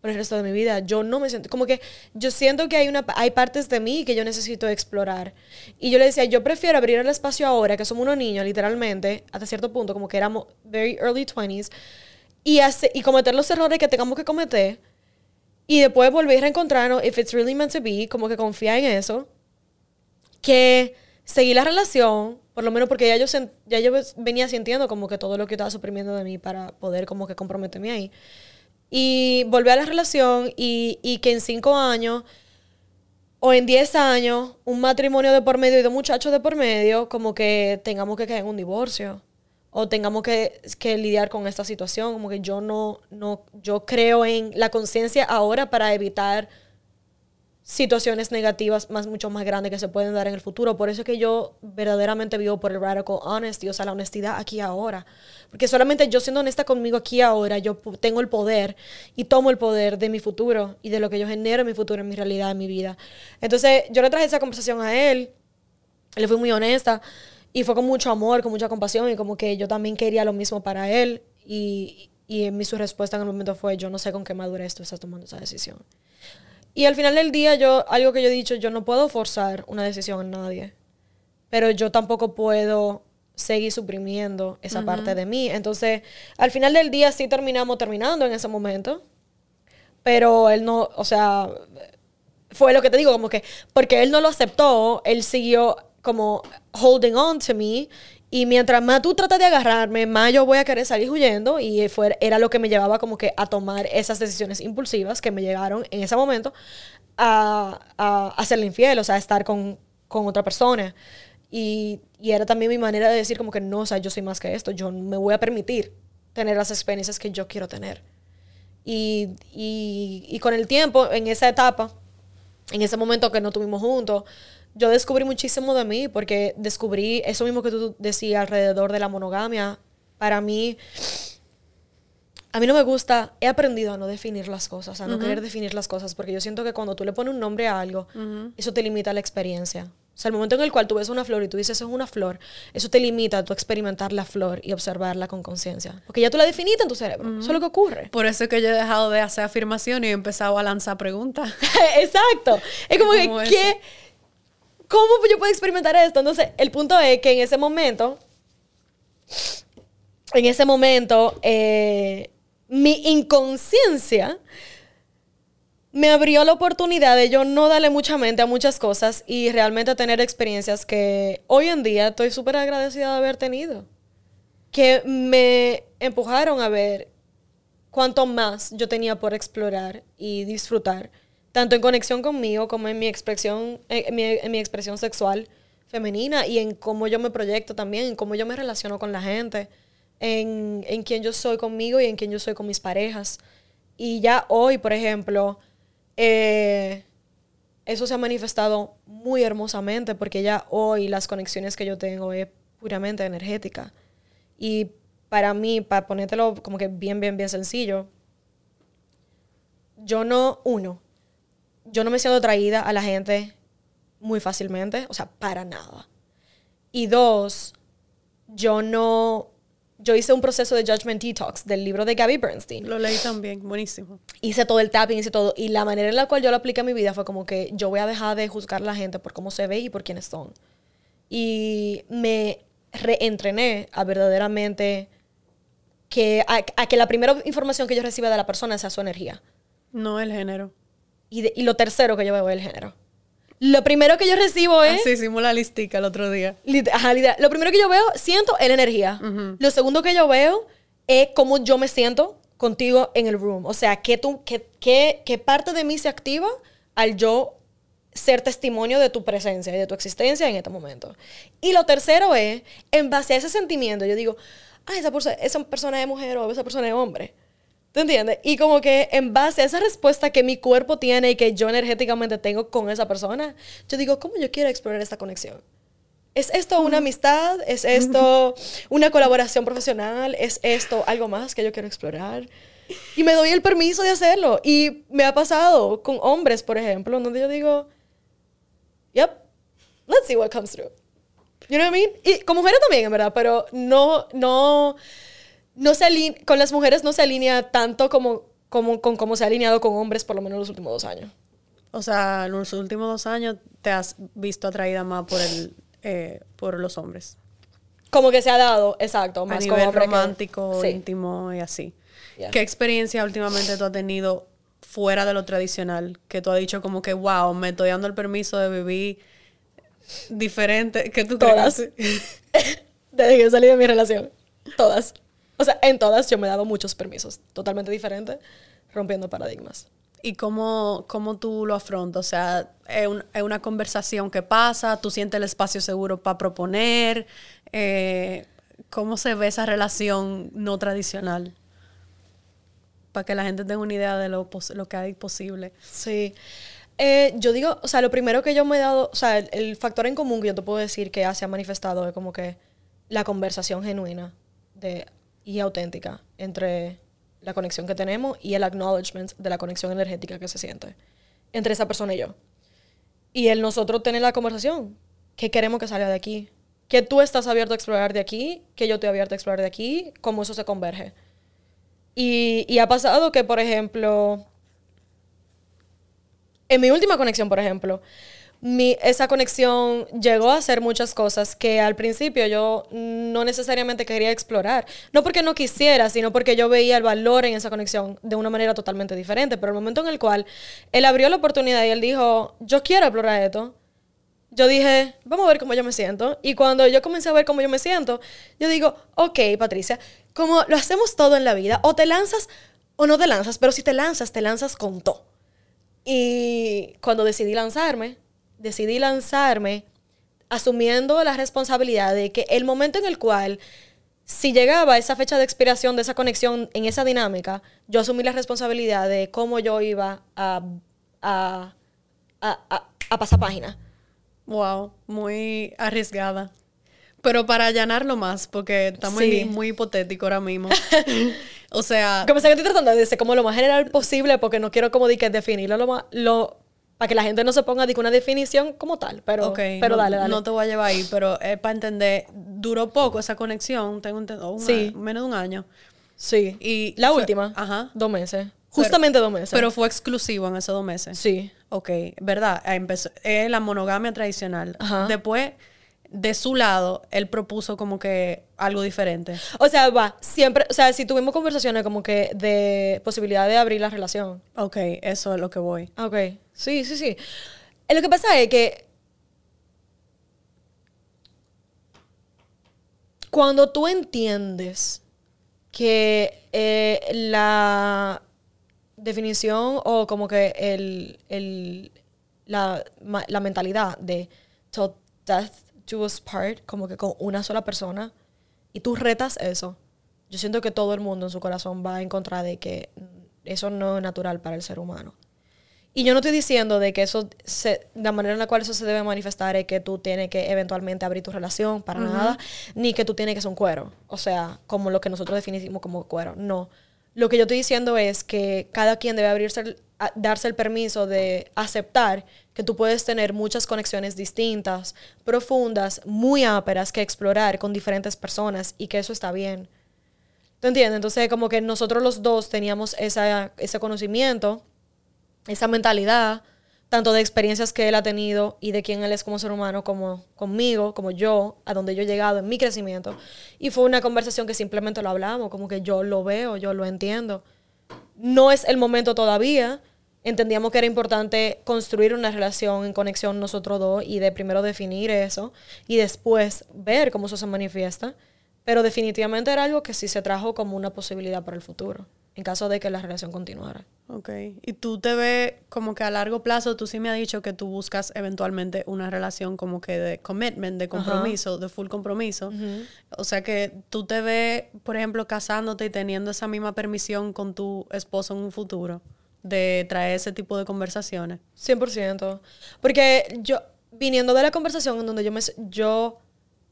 Speaker 2: por el resto de mi vida. Yo no me siento, como que yo siento que hay, una, hay partes de mí que yo necesito explorar. Y yo le decía, yo prefiero abrir el espacio ahora, que somos unos niños, literalmente, hasta cierto punto, como que éramos very early 20s, y, hace, y cometer los errores que tengamos que cometer, y después volver a reencontrarnos, if it's really meant to be, como que confía en eso, que seguir la relación, por lo menos porque ya yo, ya yo venía sintiendo como que todo lo que estaba suprimiendo de mí para poder como que comprometerme ahí. Y volver a la relación y, y que en cinco años o en diez años, un matrimonio de por medio y dos muchachos de por medio, como que tengamos que caer en un divorcio. O tengamos que, que lidiar con esta situación. Como que yo no, no, yo creo en la conciencia ahora para evitar situaciones negativas más, mucho más grandes que se pueden dar en el futuro. Por eso es que yo verdaderamente vivo por el radical honesty, o sea, la honestidad aquí ahora. Porque solamente yo siendo honesta conmigo aquí ahora, yo tengo el poder y tomo el poder de mi futuro y de lo que yo genero en mi futuro, en mi realidad, en mi vida. Entonces, yo le traje esa conversación a él, le fui muy honesta y fue con mucho amor, con mucha compasión y como que yo también quería lo mismo para él y, y en mi su respuesta en el momento fue, yo no sé con qué madurez tú estás tomando esa decisión. Y al final del día, yo, algo que yo he dicho, yo no puedo forzar una decisión en nadie. Pero yo tampoco puedo seguir suprimiendo esa parte de mí. Entonces, al final del día sí terminamos terminando en ese momento. Pero él no, o sea, fue lo que te digo, como que porque él no lo aceptó, él siguió como holding on to me. Y mientras más tú tratas de agarrarme, más yo voy a querer salir huyendo. Y fue, era lo que me llevaba como que a tomar esas decisiones impulsivas que me llegaron en ese momento a, a, a serle infiel, o sea, a estar con, con otra persona. Y, y era también mi manera de decir como que no, o sea, yo soy más que esto, yo me voy a permitir tener las experiencias que yo quiero tener. Y, y, y con el tiempo, en esa etapa, en ese momento que no tuvimos juntos, yo descubrí muchísimo de mí porque descubrí eso mismo que tú decías alrededor de la monogamia. Para mí, a mí no me gusta, he aprendido a no definir las cosas, a no querer definir las cosas, porque yo siento que cuando tú le pones un nombre a algo, eso te limita la experiencia. O sea, el momento en el cual tú ves una flor y tú dices, eso es una flor, eso te limita a tú experimentar la flor y observarla con conciencia. Porque ya tú la definiste en tu cerebro. Eso es lo que ocurre.
Speaker 1: Por eso es que yo he dejado de hacer afirmaciones y he empezado a lanzar preguntas.
Speaker 2: Exacto. Es como, que, ¿qué? ¿Cómo yo puedo experimentar esto? Entonces, el punto es que en ese momento, en ese momento, eh, mi inconsciencia me abrió la oportunidad de yo no darle mucha mente a muchas cosas y realmente tener experiencias que hoy en día estoy súper agradecida de haber tenido. Que me empujaron a ver cuánto más yo tenía por explorar y disfrutar, tanto en conexión conmigo como en mi expresión, mi, en mi expresión sexual femenina y en cómo yo me proyecto también, en cómo yo me relaciono con la gente en, en quién yo soy conmigo y en quién yo soy con mis parejas. Y ya hoy, por ejemplo, eh, eso se ha manifestado muy hermosamente porque ya hoy las conexiones que yo tengo es puramente energética. Y para mí, para ponértelo como que bien, bien, bien sencillo, yo no, uno, yo no me siento atraída a la gente muy fácilmente, o sea, para nada. Y dos, yo no yo hice un proceso de Judgment Detox del libro de Gabby Bernstein.
Speaker 1: Lo leí también, buenísimo.
Speaker 2: Hice todo el tapping, hice todo. Y la manera en la cual yo lo apliqué a mi vida fue como que yo voy a dejar de juzgar a la gente por cómo se ve y por quiénes son. Y me reentrené a verdaderamente que, a, que la primera información que yo reciba de la persona sea su energía.
Speaker 1: No el género.
Speaker 2: Y, y lo tercero que yo veo es el género. Lo primero que yo recibo es.
Speaker 1: Sí, hicimos la listica el otro día.
Speaker 2: Ajá, Lo primero que yo veo, siento es la energía. Lo segundo que yo veo es cómo yo me siento contigo en el room. O sea, qué, tú, qué, qué, qué parte de mí se activa al yo ser testimonio de tu presencia y de tu existencia en este momento. Y lo tercero es, en base a ese sentimiento, yo digo, ah, esa, esa persona es mujer o esa persona es hombre. ¿Tú entiendes? Y como que en base a esa respuesta que mi cuerpo tiene y que yo energéticamente tengo con esa persona, yo digo, ¿cómo yo quiero explorar esta conexión? ¿Es esto una amistad? ¿Es esto una colaboración profesional? ¿Es esto algo más que yo quiero explorar? Y me doy el permiso de hacerlo. Y me ha pasado con hombres, por ejemplo, donde yo digo, yep, let's see what comes through. You know what I mean? Y con mujeres también, en verdad, pero no, no no se con las mujeres no se alinea tanto como, como con cómo se ha alineado con hombres por lo menos los últimos dos años.
Speaker 1: O sea, en los últimos dos años te has visto atraída más por el eh, por los hombres.
Speaker 2: Como que se ha dado, exacto,
Speaker 1: más a nivel romántico, íntimo y así. ¿Qué experiencia últimamente tú has tenido fuera de lo tradicional? Que tú has dicho como que, wow, me estoy dando el permiso de vivir diferente. ¿Qué tú
Speaker 2: Todas. Desde que salí de mi relación. Todas. O sea, en todas yo me he dado muchos permisos, totalmente diferentes, rompiendo paradigmas.
Speaker 1: ¿Y cómo, cómo tú lo afrontas? O sea, ¿es, una conversación que pasa? ¿Tú sientes el espacio seguro para proponer? Eh, ¿Cómo se ve esa relación no tradicional? Para que la gente tenga una idea de lo, lo que hay posible.
Speaker 2: Sí. Eh, yo digo, o sea, lo primero que yo me he dado, o sea, el, el, factor en común que yo te puedo decir que se ha manifestado es como que la conversación genuina de y auténtica entre la conexión que tenemos y el acknowledgement de la conexión energética que se siente entre esa persona y yo. Y el nosotros tener la conversación. ¿Qué queremos que salga de aquí? Que tú estás abierto a explorar de aquí, que yo estoy abierto a explorar de aquí, cómo eso se converge. Y, y ha pasado que, por ejemplo, en mi última conexión, por ejemplo, mi, esa conexión llegó a hacer muchas cosas que al principio yo no necesariamente quería explorar. No porque no quisiera, sino porque yo veía el valor en esa conexión de una manera totalmente diferente. Pero el momento en el cual él abrió la oportunidad y él dijo, yo quiero explorar esto, yo dije, vamos a ver cómo yo me siento. Y cuando yo comencé a ver cómo yo me siento, yo digo, ok, Patricia, como lo hacemos todo en la vida, o te lanzas o no te lanzas, pero si te lanzas, te lanzas con todo. Y cuando decidí lanzarme, decidí lanzarme asumiendo la responsabilidad de que el momento en el cual, si llegaba esa fecha de expiración de esa conexión en esa dinámica, yo asumí la responsabilidad de cómo yo iba a, a, a, a pasar página.
Speaker 1: Wow, muy arriesgada. Pero para allanarlo más, porque está muy, muy hipotético ahora mismo. O sea,
Speaker 2: pensé que estoy tratando de ser como lo más general posible porque no quiero como de que definirlo lo más, lo, para que la gente no se ponga de una definición como tal, pero,
Speaker 1: no,
Speaker 2: dale, dale.
Speaker 1: no te voy a llevar ahí, pero es para entender, duró poco esa conexión, tengo entendido, un
Speaker 2: Sí.
Speaker 1: menos de un año.
Speaker 2: sí.
Speaker 1: Y
Speaker 2: la
Speaker 1: fue-
Speaker 2: última,
Speaker 1: Ajá.
Speaker 2: dos meses. Justamente dos meses.
Speaker 1: Pero fue exclusivo en esos dos meses.
Speaker 2: sí.
Speaker 1: Ok, ¿verdad? Empezó, es la monogamia tradicional.
Speaker 2: Ajá.
Speaker 1: Después, de su lado, él propuso como que algo diferente.
Speaker 2: O sea, va, siempre, o sea, si tuvimos conversaciones como que de posibilidad de abrir la relación.
Speaker 1: Ok, eso es lo que voy.
Speaker 2: Ok, sí, sí, sí. Eh, Lo que pasa es que cuando tú entiendes que eh, la definición o como que el, el- la, la mentalidad de till death do us part, como que con una sola persona, y tú retas eso, yo siento que todo el mundo en su corazón va en contra de que eso no es natural para el ser humano. Y yo no estoy diciendo de que eso, se, la manera en la cual eso se debe manifestar es que tú tienes que eventualmente abrir tu relación, para nada, ni que tú tienes que ser un cuero. O sea, como lo que nosotros definimos como cuero. No. Lo que yo estoy diciendo es que cada quien debe abrirse, darse el permiso de aceptar que tú puedes tener muchas conexiones distintas, profundas, muy áperas que explorar con diferentes personas y que eso está bien. ¿Tú entiendes? Entonces, como que nosotros los dos teníamos esa, ese conocimiento, esa mentalidad, tanto de experiencias que él ha tenido y de quién él es como ser humano, como conmigo, como yo, a donde yo he llegado en mi crecimiento. Y fue una conversación que simplemente lo hablamos, como que yo lo veo, yo lo entiendo. No es el momento todavía. Entendíamos que era importante construir una relación en conexión nosotros dos y de primero definir eso y después ver cómo eso se manifiesta. Pero definitivamente era algo que sí se trajo como una posibilidad para el futuro, en caso de que la relación continuara.
Speaker 1: Ok. Y tú te ves como que a largo plazo, tú sí me has dicho que tú buscas eventualmente una relación como que de commitment, de compromiso, de full compromiso. O sea que tú te ves, por ejemplo, casándote y teniendo esa misma permisión con tu esposo en un futuro de traer ese tipo de conversaciones.
Speaker 2: 100%. Porque yo, viniendo de la conversación en donde yo, me, yo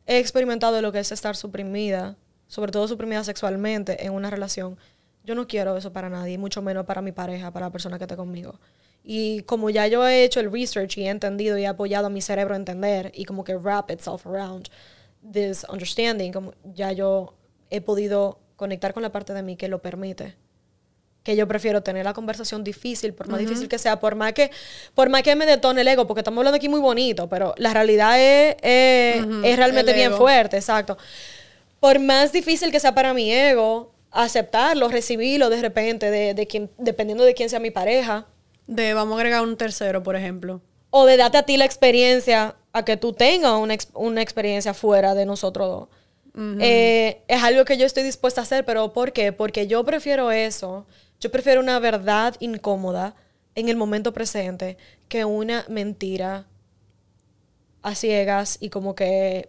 Speaker 2: he experimentado lo que es estar suprimida, sobre todo suprimida sexualmente en una relación, yo no quiero eso para nadie, mucho menos para mi pareja, para la persona que esté conmigo. Y como ya yo he hecho el research y he entendido y he apoyado a mi cerebro a entender y como que wrap itself around this understanding, como ya yo he podido conectar con la parte de mí que lo permite que yo prefiero tener la conversación difícil, por más difícil que sea, por más que, por más que me detone el ego, porque estamos hablando aquí muy bonito, pero la realidad es, es, es realmente bien fuerte, exacto. Por más difícil que sea para mi ego, aceptarlo, recibirlo de repente, de, de quien, dependiendo de quién sea mi pareja,
Speaker 1: De vamos a agregar un tercero, por ejemplo.
Speaker 2: o de darte a ti la experiencia, a que tú tengas una, una experiencia fuera de nosotros dos. Eh, es algo que yo estoy dispuesta a hacer, pero ¿por qué? Porque yo prefiero eso. Yo prefiero una verdad incómoda en el momento presente que una mentira a ciegas y como que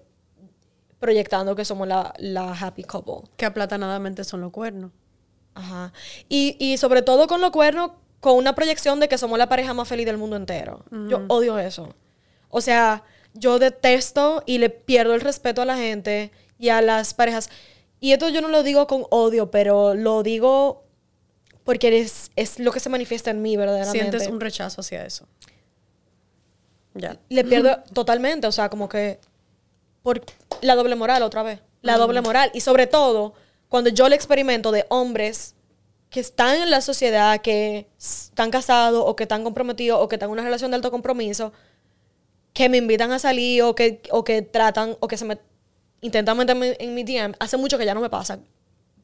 Speaker 2: proyectando que somos la, la happy couple.
Speaker 1: Que aplatanadamente son los cuernos.
Speaker 2: Ajá. Y, y sobre todo con los cuernos, con una proyección de que somos la pareja más feliz del mundo entero. Yo odio eso. O sea, yo detesto y le pierdo el respeto a la gente y a las parejas. Y esto yo no lo digo con odio, pero lo digo porque es, es lo que se manifiesta en mí verdaderamente.
Speaker 1: Sientes un rechazo hacia eso. Ya.
Speaker 2: le pierdo totalmente, o sea, como que por la doble moral otra vez, la doble moral y sobre todo cuando yo le experimento de hombres que están en la sociedad, que están casados o que están comprometidos o que están en una relación de alto compromiso, que me invitan a salir o que, o que tratan o que se me intentan meterme en mi DM, hace mucho que ya no me pasa.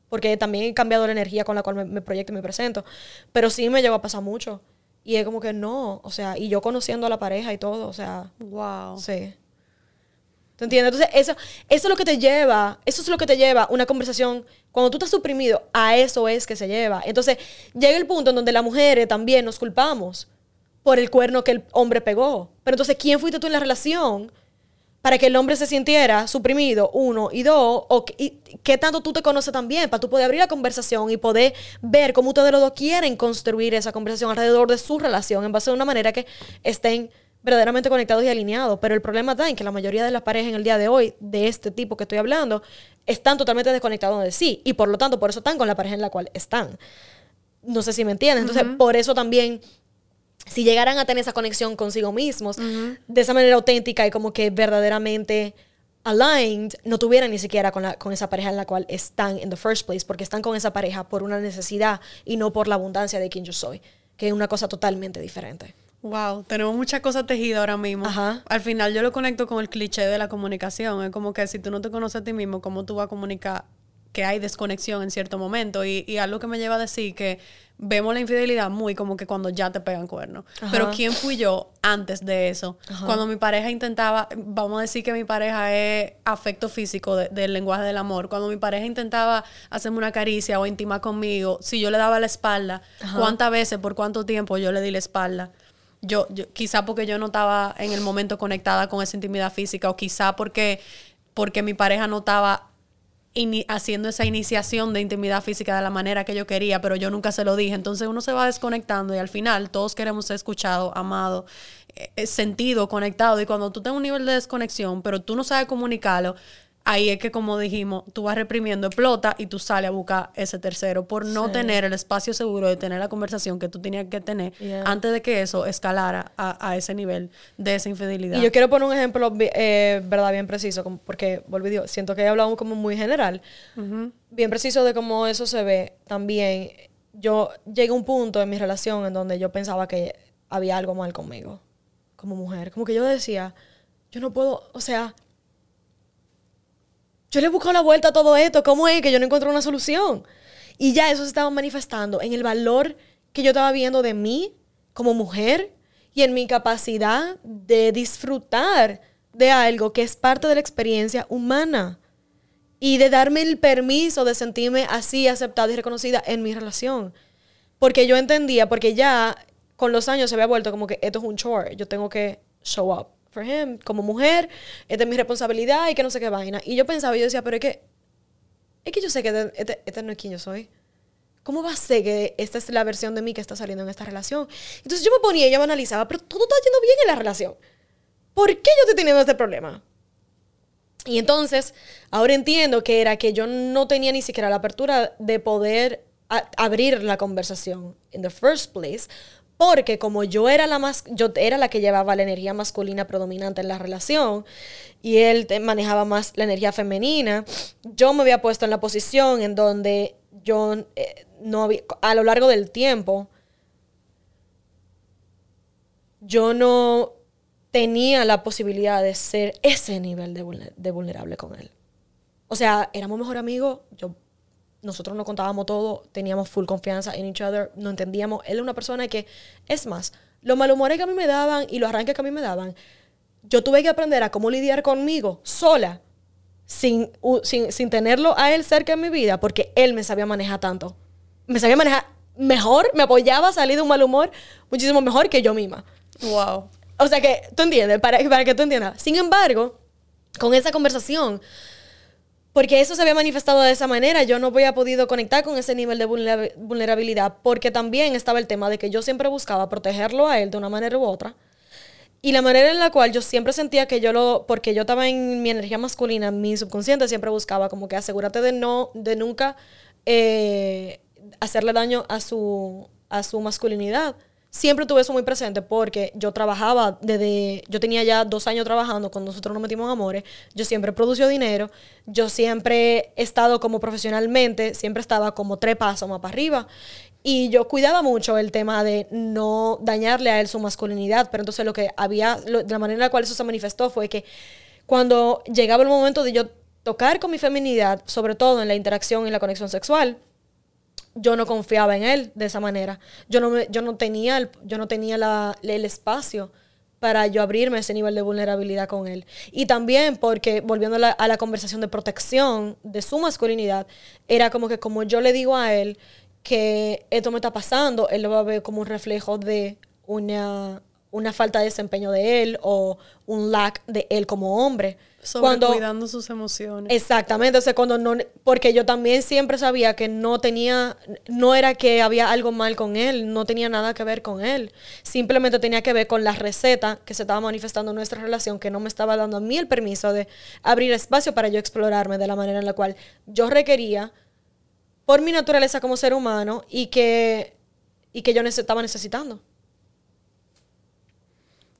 Speaker 2: Porque también he cambiado la energía con la cual me, me proyecto y me presento. Pero sí me llegó a pasar mucho. Y es como que no, o sea, y yo conociendo a la pareja y todo, o sea,
Speaker 1: Wow.
Speaker 2: Sí. ¿Te? Entonces, eso, eso es lo que te lleva, eso es lo que te lleva una conversación. Cuando tú estás suprimido, a eso es que se lleva. Entonces, llega el punto en donde las mujeres también nos culpamos por el cuerno que el hombre pegó. Pero entonces, ¿quién fuiste tú en la relación para que el hombre se sintiera suprimido? Uno. Y dos, o, ¿qué tanto tú te conoces también? Para tú poder abrir la conversación y poder ver cómo ustedes los dos quieren construir esa conversación alrededor de su relación en base a una manera que estén verdaderamente conectados y alineados. Pero el problema está en que la mayoría de las parejas en el día de hoy, de este tipo que estoy hablando, están totalmente desconectados de sí. Y por lo tanto, por eso están con la pareja en la cual están. No sé si me entiendes. Entonces, por eso también si llegaran a tener esa conexión consigo mismos de esa manera auténtica y como que verdaderamente aligned, no tuvieran ni siquiera con, la, con esa pareja en la cual están en the first place, porque están con esa pareja por una necesidad y no por la abundancia de quien yo soy, que es una cosa totalmente diferente.
Speaker 1: Wow, tenemos muchas cosas tejidas ahora mismo. Al final yo lo conecto con el cliché de la comunicación. Es como que si tú no te conoces a ti mismo, ¿cómo tú vas a comunicar que hay desconexión en cierto momento? Y, y algo que me lleva a decir que vemos la infidelidad muy como que cuando ya te pegan cuernos. Pero ¿quién fui yo antes de eso? Cuando mi pareja intentaba, vamos a decir que mi pareja es afecto físico del lenguaje del amor, cuando mi pareja intentaba hacerme una caricia o intimar conmigo, si yo le daba la espalda, ¿cuántas veces, por cuánto tiempo yo le di la espalda? Yo, yo, quizá porque yo no estaba en el momento conectada con esa intimidad física o quizá porque, porque mi pareja no estaba haciendo esa iniciación de intimidad física de la manera que yo quería, pero yo nunca se lo dije. Entonces uno se va desconectando y al final todos queremos ser escuchados, amados, eh, sentido, conectado. Y cuando tú tienes un nivel de desconexión, pero tú no sabes comunicarlo, ahí es que, como dijimos, tú vas reprimiendo, explota y tú sales a buscar ese tercero por no tener el espacio seguro de tener la conversación que tú tenías que tener antes de que eso escalara a, ese nivel de esa infidelidad.
Speaker 2: Y yo quiero poner un ejemplo, eh, verdad, bien preciso, porque, volví, siento que he hablado como muy general, bien preciso de cómo eso se ve también. Yo llegué a un punto en mi relación en donde yo pensaba que había algo mal conmigo, como mujer. Como que yo decía, yo no puedo, o sea, yo le he buscado la vuelta a todo esto. ¿Cómo es que yo no encuentro una solución? Y ya eso se estaba manifestando en el valor que yo estaba viendo de mí como mujer y en mi capacidad de disfrutar de algo que es parte de la experiencia humana y de darme el permiso de sentirme así aceptada y reconocida en mi relación. Porque yo entendía, porque ya con los años se había vuelto como que esto es un chore, yo tengo que show up for him, como mujer, es mi responsabilidad y que no sé qué vaina. Y yo pensaba, yo decía, pero es que, es que yo sé que este, este, este, no es quien yo soy. ¿Cómo va a ser que esta es la versión de mí que está saliendo en esta relación? Entonces yo me ponía y yo me analizaba, pero todo está yendo bien en la relación. ¿Por qué yo estoy teniendo este problema? Y entonces, ahora entiendo que era que yo no tenía ni siquiera la apertura de poder abrir la conversación in the first place, porque como yo era la más, yo era la que llevaba la energía masculina predominante en la relación y él manejaba más la energía femenina, yo me había puesto en la posición en donde yo eh, no había, a lo largo del tiempo, yo no tenía la posibilidad de ser ese nivel de, vulnerable con él. O sea, éramos mejor amigos, yo nosotros nos contábamos todo, teníamos full confianza en each other, no entendíamos. Él es una persona que, es más, los malhumores que a mí me daban y los arranques que a mí me daban, yo tuve que aprender a cómo lidiar conmigo sola, sin, sin, tenerlo a él cerca en mi vida, porque él me sabía manejar tanto. Me sabía manejar mejor, me apoyaba a salir de un mal humor muchísimo mejor que yo misma.
Speaker 1: Wow.
Speaker 2: O sea que, tú entiendes, para, para que tú entiendas. Sin embargo, con esa conversación, porque eso se había manifestado de esa manera. Yo no había podido conectar con ese nivel de vulnerabilidad porque también estaba el tema de que yo siempre buscaba protegerlo a él de una manera u otra. Y la manera en la cual yo siempre sentía que yo lo, porque yo estaba en mi energía masculina, mi subconsciente siempre buscaba como que asegúrate de no, de nunca eh, hacerle daño a su, a su masculinidad siempre tuve eso muy presente porque yo trabajaba desde, yo tenía ya dos años trabajando cuando nosotros nos metimos en amores, yo siempre produció dinero, yo siempre he estado como profesionalmente, siempre estaba como tres pasos más para arriba. Y yo cuidaba mucho el tema de no dañarle a él su masculinidad, pero entonces lo que había, la manera en la cual eso se manifestó fue que cuando llegaba el momento de yo tocar con mi feminidad, sobre todo en la interacción y la conexión sexual, yo no confiaba en él de esa manera. Yo no, yo no tenía, el, yo no tenía la, el espacio para yo abrirme ese nivel de vulnerabilidad con él. Y también porque, volviendo a la, a la, conversación de protección de su masculinidad, era como que como yo le digo a él que esto me está pasando, él lo va a ver como un reflejo de una, una falta de desempeño de él o un lack de él como hombre.
Speaker 1: Sobre
Speaker 2: cuando
Speaker 1: cuidando sus emociones.
Speaker 2: Exactamente, o sea, cuando no, porque yo también siempre sabía que no tenía, no era que había algo mal con él, no tenía nada que ver con él, simplemente tenía que ver con la receta que se estaba manifestando en nuestra relación, que no me estaba dando a mí el permiso de abrir espacio para yo explorarme de la manera en la cual yo requería por mi naturaleza como ser humano y que, y que yo estaba necesitando.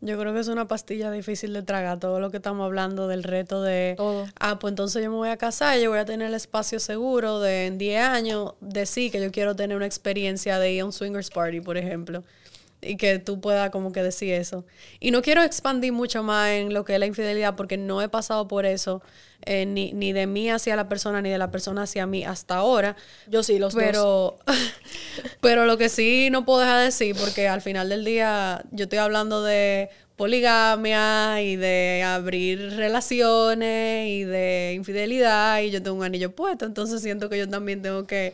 Speaker 1: Yo creo que es una pastilla difícil de tragar, todo lo que estamos hablando del reto de,
Speaker 2: Todo.
Speaker 1: ah, pues entonces yo me voy a casar, yo voy a tener el espacio seguro de en 10 años, de sí, que yo quiero tener una experiencia de ir a un swingers party, por ejemplo, y que tú puedas como que decir eso. Y no quiero expandir mucho más en lo que es la infidelidad, porque no he pasado por eso, eh, ni, ni de mí hacia la persona, ni de la persona hacia mí hasta ahora.
Speaker 2: Yo sí, los dos.
Speaker 1: Pero, pero lo que sí no puedo dejar de decir, porque al final del día yo estoy hablando de poligamia y de abrir relaciones y de infidelidad y yo tengo un anillo puesto, entonces siento que yo también tengo que,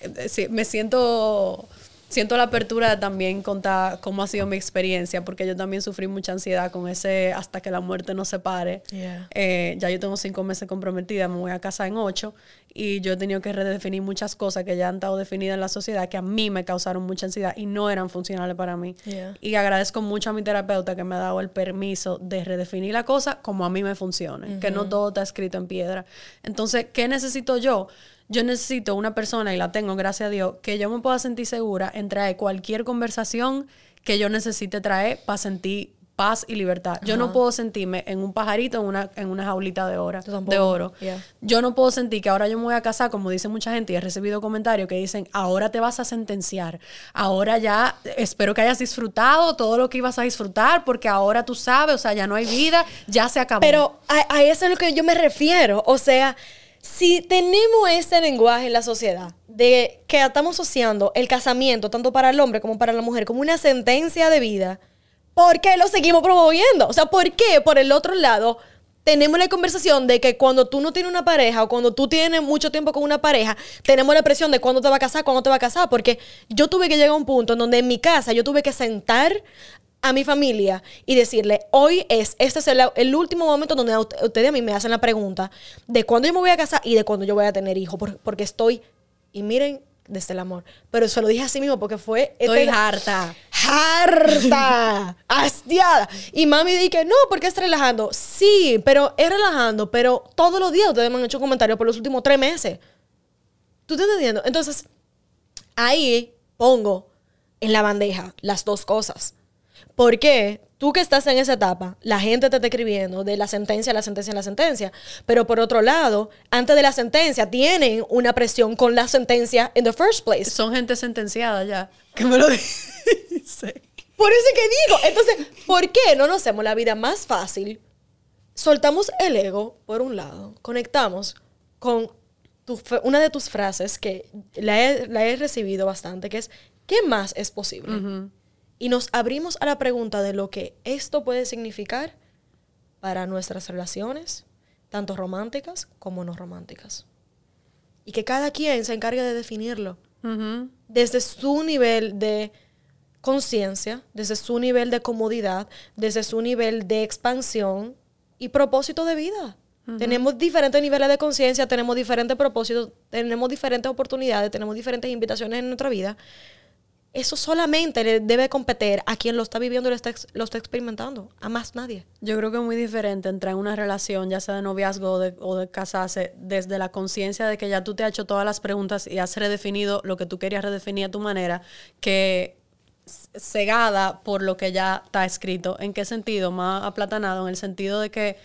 Speaker 1: eh, sí, me siento, siento la apertura de también contar cómo ha sido mi experiencia, porque yo también sufrí mucha ansiedad con ese hasta que la muerte nos separe.
Speaker 2: Yeah.
Speaker 1: Eh, ya yo tengo cinco meses comprometida, me voy a casar en ocho y yo he tenido que redefinir muchas cosas que ya han estado definidas en la sociedad que a mí me causaron mucha ansiedad y no eran funcionales para mí.
Speaker 2: Yeah.
Speaker 1: Y agradezco mucho a mi terapeuta que me ha dado el permiso de redefinir la cosa como a mí me funcione, que no todo está escrito en piedra. Entonces, ¿qué necesito yo? Yo necesito una persona, y la tengo, gracias a Dios, que yo me pueda sentir segura en traer cualquier conversación que yo necesite traer para sentir paz y libertad. Yo no puedo sentirme en un pajarito en una, en una jaulita de, ora,
Speaker 2: Yo tampoco.
Speaker 1: de oro.
Speaker 2: Yeah.
Speaker 1: Yo no puedo sentir que ahora yo me voy a casar, como dice mucha gente, y he recibido comentarios que dicen, ahora te vas a sentenciar, ahora ya espero que hayas disfrutado todo lo que ibas a disfrutar, porque ahora tú sabes, o sea, ya no hay vida, ya se acabó.
Speaker 2: Pero a, a eso es lo que yo me refiero. O sea, si tenemos ese lenguaje en la sociedad de que estamos asociando el casamiento, tanto para el hombre como para la mujer, como una sentencia de vida, ¿por qué lo seguimos promoviendo? O sea, ¿por qué por el otro lado tenemos la conversación de que cuando tú no tienes una pareja o cuando tú tienes mucho tiempo con una pareja, tenemos la presión de cuándo te va a casar, cuándo te va a casar? Porque yo tuve que llegar a un punto en donde en mi casa yo tuve que sentar a mi familia y decirle, hoy es, este es el, el último momento donde ustedes a mí me hacen la pregunta de cuándo yo me voy a casar y de cuándo yo voy a tener hijos, por- porque estoy, y miren, desde el amor, pero se lo dije así mismo porque fue...
Speaker 1: Estoy
Speaker 2: este-
Speaker 1: harta.
Speaker 2: harta, hastiada. Y mami dije, no, porque es relajando. Sí, pero es relajando, pero todos los días ustedes me han hecho comentarios por los últimos tres meses. ¿Tú estás entendiendo? Entonces, ahí pongo en la bandeja las dos cosas. Porque tú que estás en esa etapa, la gente te está escribiendo de la sentencia, la sentencia, la sentencia. Pero por otro lado, antes de la sentencia, tienen una presión con la sentencia in the first place.
Speaker 1: Son gente sentenciada ya, que me lo dice.
Speaker 2: Por eso es que digo, entonces, ¿por qué no nos hacemos la vida más fácil? Soltamos el ego, por un lado, conectamos con tu una de tus frases que la he, la he recibido bastante, que es, ¿qué más es posible? Y nos abrimos a la pregunta de lo que esto puede significar para nuestras relaciones, tanto románticas como no románticas. Y que cada quien se encargue de definirlo desde su nivel de conciencia, desde su nivel de comodidad, desde su nivel de expansión y propósito de vida. Tenemos diferentes niveles de conciencia, tenemos diferentes propósitos, tenemos diferentes oportunidades, tenemos diferentes invitaciones en nuestra vida. Eso solamente le debe competir a quien lo está viviendo y lo está, lo está experimentando, a más nadie.
Speaker 1: Yo creo que es muy diferente entrar en una relación, ya sea de noviazgo o de, o de casarse, desde la conciencia de que ya tú te has hecho todas las preguntas y has redefinido lo que tú querías redefinir a tu manera, que cegada por lo que ya está escrito. ¿En qué sentido? Más aplatanado, en el sentido de que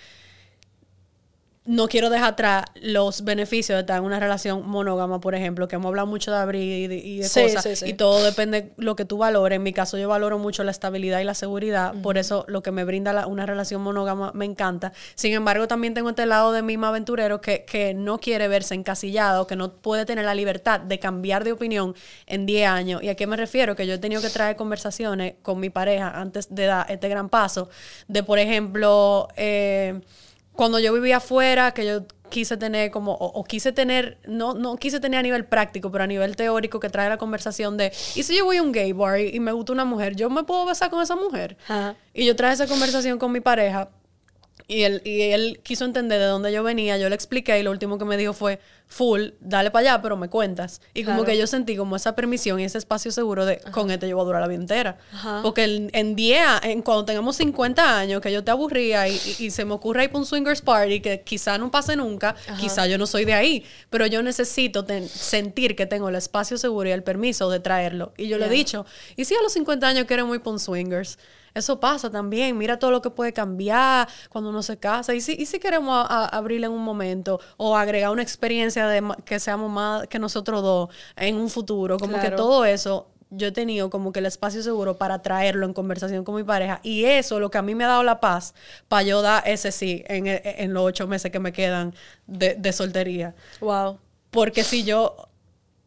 Speaker 1: no quiero dejar atrás los beneficios de estar en una relación monógama, por ejemplo, que hemos hablado mucho de abrir y de, y de
Speaker 2: Sí,
Speaker 1: cosas,
Speaker 2: sí, sí.
Speaker 1: y todo depende de lo que tú valores. En mi caso, yo valoro mucho la estabilidad y la seguridad, por eso lo que me brinda la- una relación monógama me encanta. Sin embargo, también tengo este lado de mismo aventurero que, que no quiere verse encasillado, que no puede tener la libertad de cambiar de opinión en 10 años. ¿Y a qué me refiero? Que yo he tenido que traer conversaciones con mi pareja antes de dar este gran paso, de por ejemplo, eh, cuando yo vivía afuera, que yo quise tener como, o, quise tener, no, no quise tener a nivel práctico, pero a nivel teórico que trae la conversación de, ¿y si yo voy a un gay bar y, me gusta una mujer, yo me puedo besar con esa mujer? Y yo traje esa conversación con mi pareja y él, y él quiso entender de dónde yo venía, yo le expliqué y lo último que me dijo fue, full, dale para allá, pero me cuentas. Y como que yo sentí como esa permisión y ese espacio seguro de, con este yo voy a durar la vida entera. Porque en 10, en, cuando tengamos 50 años, que yo te aburría y, y, se me ocurre ir para un swingers party, que quizá no pase nunca, quizá yo no soy de ahí, pero yo necesito sentir que tengo el espacio seguro y el permiso de traerlo. Y yo le he dicho, ¿y si a los 50 años quiero muy para un swingers? Eso pasa también. Mira todo lo que puede cambiar cuando uno se casa. Y si, y si queremos abrirle en un momento o agregar una experiencia de que seamos más que nosotros dos en un futuro, como que todo eso yo he tenido como que el espacio seguro para traerlo en conversación con mi pareja. Y eso, lo que a mí me ha dado la paz, para yo dar ese sí en, en los ocho meses que me quedan de, de soltería.
Speaker 2: Wow.
Speaker 1: Porque si yo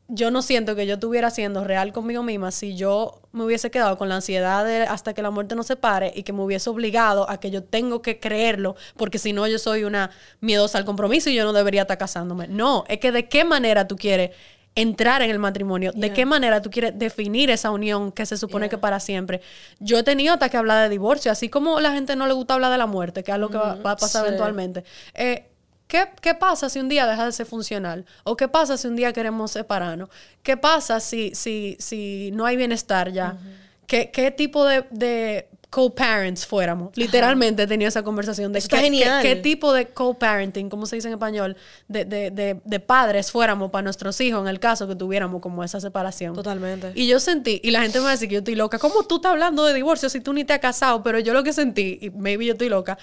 Speaker 1: yo no siento que yo estuviera siendo real conmigo misma si yo me hubiese quedado con la ansiedad de hasta que la muerte nos separe y que me hubiese obligado a que yo tengo que creerlo, porque si no yo soy una miedosa al compromiso y yo no debería estar casándome. No, es que de qué manera tú quieres entrar en el matrimonio, de qué manera tú quieres definir esa unión que se supone que para siempre. Yo he tenido hasta que hablar de divorcio, así como la gente no le gusta hablar de la muerte, que es lo que va, a pasar eventualmente. Eh, ¿Qué, pasa si un día deja de ser funcional? ¿O qué pasa si un día queremos separarnos? ¿Qué pasa si, si, si no hay bienestar ya? ¿Qué, ¿Qué, tipo de, de co-parents fuéramos. Literalmente he tenido esa conversación de qué, tipo de co-parenting, ¿cómo se dice en español? De, de, de, padres fuéramos para nuestros hijos en el caso que tuviéramos como esa separación.
Speaker 2: Totalmente.
Speaker 1: Y yo sentí, y la gente me va a decir que yo estoy loca, ¿cómo tú estás hablando de divorcio si tú ni te has casado? Pero yo lo que sentí, y maybe yo estoy loca,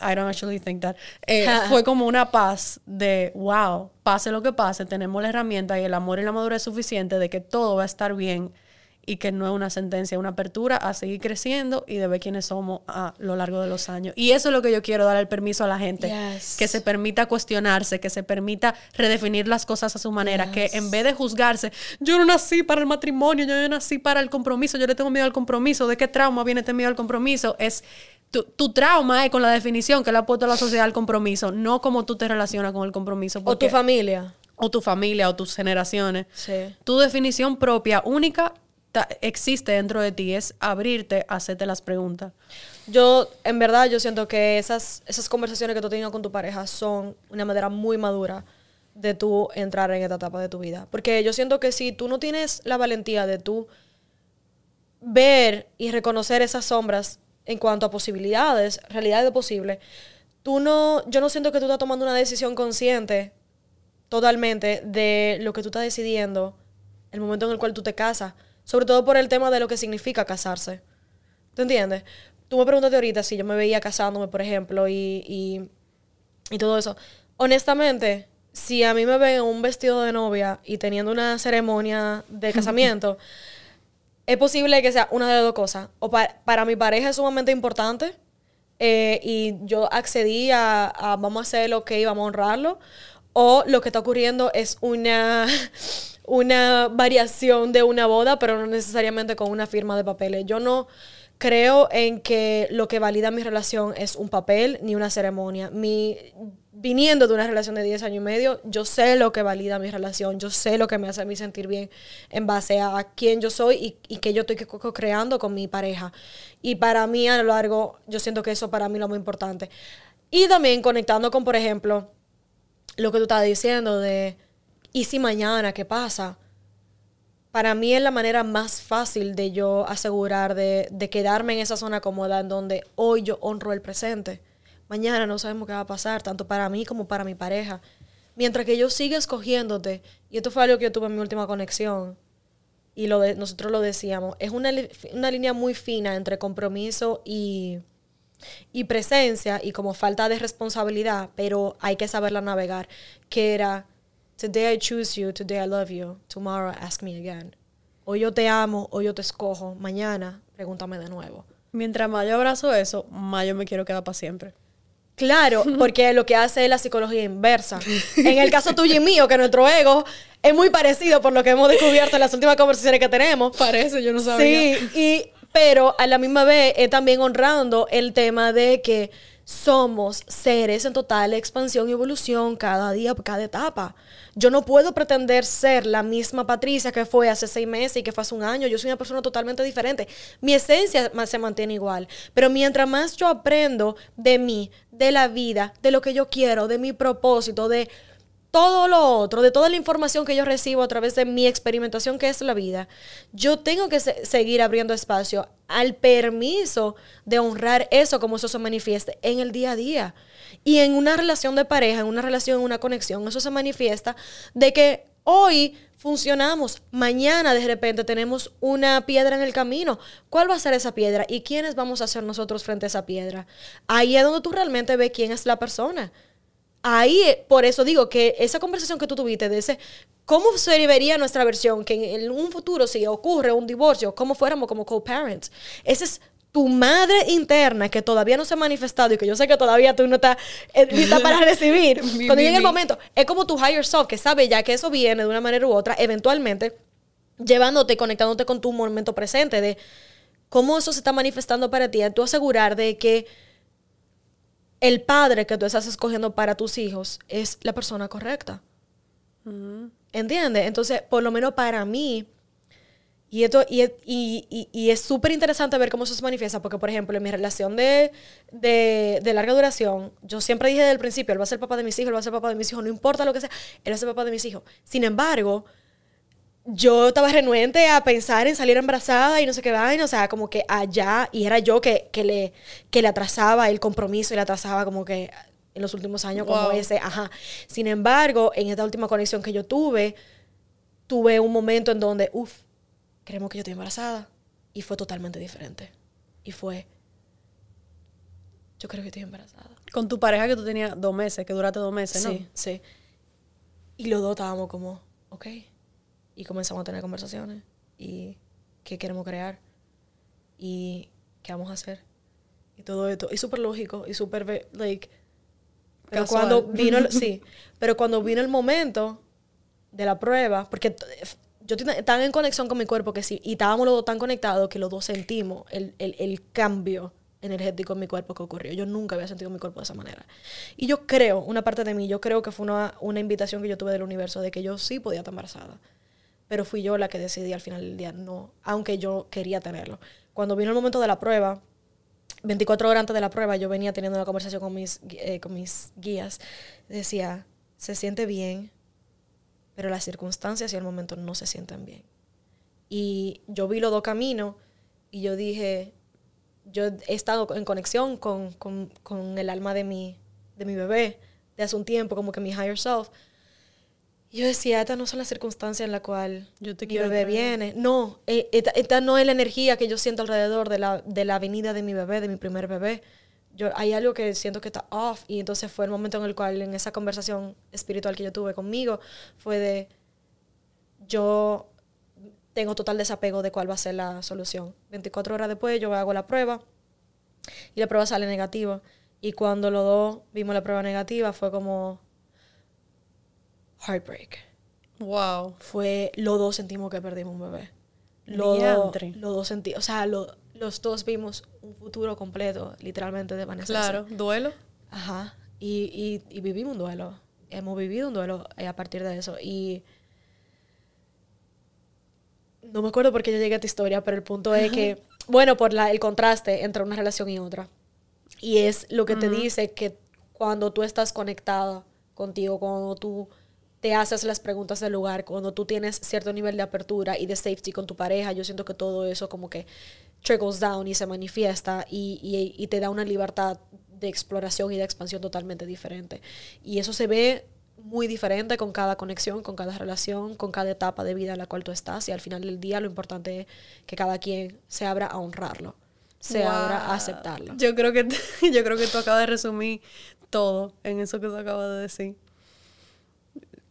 Speaker 1: I don't actually think that, eh, fue como una paz de, wow, pase lo que pase, tenemos la herramienta y el amor y la madurez suficiente de que todo va a estar bien y que no es una sentencia, es una apertura a seguir creciendo y de ver quiénes somos a lo largo de los años. Y eso es lo que yo quiero dar el permiso a la gente, que se permita cuestionarse, que se permita redefinir las cosas a su manera, que en vez de juzgarse, yo no nací para el matrimonio, yo no nací para el compromiso, yo le tengo miedo al compromiso, ¿de qué trauma viene este miedo al compromiso? Es tu, trauma es con la definición que le ha puesto la sociedad al compromiso, no como tú te relacionas con el compromiso.
Speaker 2: o tu familia.
Speaker 1: O tu familia o tus generaciones. Tu definición propia, única existe dentro de ti es abrirte hacerte las preguntas.
Speaker 2: Yo, en verdad, yo siento que esas, esas conversaciones que tú tenido con tu pareja son una manera muy madura de tú entrar en esta etapa de tu vida. Porque yo siento que si tú no tienes la valentía de tú ver y reconocer esas sombras en cuanto a posibilidades, realidades de posible, tú no, yo no siento que tú estás tomando una decisión consciente totalmente de lo que tú estás decidiendo el momento en el cual tú te casas. Sobre todo por el tema de lo que significa casarse. ¿Te entiendes? Tú me preguntaste ahorita si yo me veía casándome, por ejemplo, y, y, todo eso. Honestamente, si a mí me ven un vestido de novia y teniendo una ceremonia de casamiento, es posible que sea una de dos cosas. O para mi pareja es sumamente importante eh, y yo accedí a, a, vamos a hacer lo que vamos a honrarlo. O lo que está ocurriendo es una una variación de una boda, pero no necesariamente con una firma de papeles. Yo no creo en que lo que valida mi relación es un papel ni una ceremonia. Mi, viniendo de una relación de 10 años y medio, yo sé lo que valida mi relación, yo sé lo que me hace a mí sentir bien en base a quién yo soy y, y que yo estoy creando con mi pareja. Y para mí a lo largo, yo siento que eso para mí es lo muy importante. Y también conectando con, por ejemplo, lo que tú estabas diciendo de ¿y si mañana qué pasa? Para mí es la manera más fácil de yo asegurar de, quedarme en esa zona cómoda en donde hoy yo honro el presente. Mañana no sabemos qué va a pasar, tanto para mí como para mi pareja. Mientras que yo siga escogiéndote, y esto fue algo que yo tuve en mi última conexión, y lo de, nosotros lo decíamos, es una, una línea muy fina entre compromiso y, y presencia y como falta de responsabilidad, pero hay que saberla navegar, que era Today I choose you, today I love you, tomorrow ask me again. Hoy yo te amo, hoy yo te escojo, mañana pregúntame de nuevo.
Speaker 1: Mientras más yo abrazo eso, más yo me quiero quedar para siempre.
Speaker 2: Claro, porque lo que hace es la psicología inversa. En el caso tuyo y mío, que nuestro ego es muy parecido por lo que hemos descubierto en las últimas conversaciones que tenemos.
Speaker 1: Parece, yo no sabía.
Speaker 2: Sí, y, pero a la misma vez es también honrando el tema de que somos seres en total expansión y evolución cada día, cada etapa. Yo no puedo pretender ser la misma Patricia que fue hace seis meses y que fue hace un año. Yo soy una persona totalmente diferente. Mi esencia se mantiene igual. Pero mientras más yo aprendo de mí, de la vida, de lo que yo quiero, de mi propósito, de todo lo otro, de toda la información que yo recibo a través de mi experimentación que es la vida, yo tengo que seguir abriendo espacio al permiso de honrar eso como eso se manifieste en el día a día. Y en una relación de pareja, en una relación, en una conexión, eso se manifiesta de que hoy funcionamos, mañana de repente tenemos una piedra en el camino. ¿Cuál va a ser esa piedra? ¿Y quiénes vamos a ser nosotros frente a esa piedra? Ahí es donde tú realmente ves quién es la persona ahí, eh, por eso digo que esa conversación que tú tuviste de ese, ¿cómo se vería nuestra versión? Que en un futuro, si ocurre un divorcio, ¿cómo fuéramos como co-parents? Esa es tu madre interna que todavía no se ha manifestado y que yo sé que todavía tú no estás eh, lista para recibir. Cuando llegue el momento, es como tu higher self que sabe ya que eso viene de una manera u otra, eventualmente llevándote, conectándote con tu momento presente de cómo eso se está manifestando para ti, tú asegurar de que el padre que tú estás escogiendo para tus hijos es la persona correcta. ¿Entiendes? Entonces, por lo menos para mí, y, esto, y, y, y es súper interesante ver cómo eso se manifiesta, porque, por ejemplo, en mi relación de, de, de, larga duración, yo siempre dije desde el principio, él va a ser papá de mis hijos, él va a ser papá de mis hijos, no importa lo que sea, él va a ser papá de mis hijos. Sin embargo, yo estaba renuente a pensar en salir embarazada y no sé qué vaina, o sea, como que allá, y era yo que, que, le, que le atrasaba el compromiso y le atrasaba como que en los últimos años como ese, ajá. Sin embargo, en esta última conexión que yo tuve, tuve un momento en donde, uff, creemos que yo estoy embarazada, y fue totalmente diferente. Y fue, yo creo que estoy embarazada.
Speaker 1: Con tu pareja que tú tenías dos meses, que duraste dos meses, ¿no?
Speaker 2: Sí, sí. Y los dos estábamos como, ok y comenzamos a tener conversaciones y qué queremos crear y qué vamos a hacer y todo esto y súper lógico y súper like pero cuando vino el, sí pero cuando vino el momento de la prueba porque yo tan en conexión con mi cuerpo que sí y estábamos los dos tan conectados que los dos sentimos el, el, el cambio energético en mi cuerpo que ocurrió. Yo nunca había sentido mi cuerpo de esa manera. Y yo creo, una parte de mí, yo creo que fue una, una invitación que yo tuve del universo de que yo sí podía estar embarazada pero fui yo la que decidí al final del día no, aunque yo quería tenerlo. Cuando vino el momento de la prueba, 24 horas antes de la prueba, yo venía teniendo una conversación con mis, eh, con mis guías. Decía, se siente bien, pero las circunstancias y el momento no se sienten bien. Y yo vi los dos caminos y yo dije, yo he estado en conexión con, con, con el alma de mi, de mi bebé de hace un tiempo, como que mi higher self yo decía, estas no son las circunstancias en las cuales yo te mi bebé viene. No, eh, esta, no es la energía que yo siento alrededor de la, de la venida de mi bebé, de mi primer bebé. Yo, hay algo que siento que está off. Y entonces fue el momento en el cual, en esa conversación espiritual que yo tuve conmigo, fue de, yo tengo total desapego de cuál va a ser la solución. 24 horas después yo hago la prueba y la prueba sale negativa. Y cuando los dos vimos la prueba negativa fue como heartbreak.
Speaker 1: Wow.
Speaker 2: Fue, los dos sentimos que perdimos un bebé. Los, dos, los dos sentimos, o sea, los dos vimos un futuro completo, literalmente, de Vanessa.
Speaker 1: Claro, duelo.
Speaker 2: Ajá. Y, y, vivimos un duelo. Hemos vivido un duelo eh, a partir de eso. Y no me acuerdo por qué yo llegué a esta historia, pero el punto es que, bueno, por la, el contraste entre una relación y otra. Y es lo que te dice que cuando tú estás conectada contigo, cuando tú te haces las preguntas del lugar, cuando tú tienes cierto nivel de apertura y de safety con tu pareja, yo siento que todo eso como que trickles down y se manifiesta y, y, te da una libertad de exploración y de expansión totalmente diferente. Y eso se ve muy diferente con cada conexión, con cada relación, con cada etapa de vida en la cual tú estás. Y al final del día lo importante es que cada quien se abra a honrarlo, se abra a aceptarlo.
Speaker 1: Yo creo que yo creo que tú acabas de resumir todo en eso que tú acabas de decir.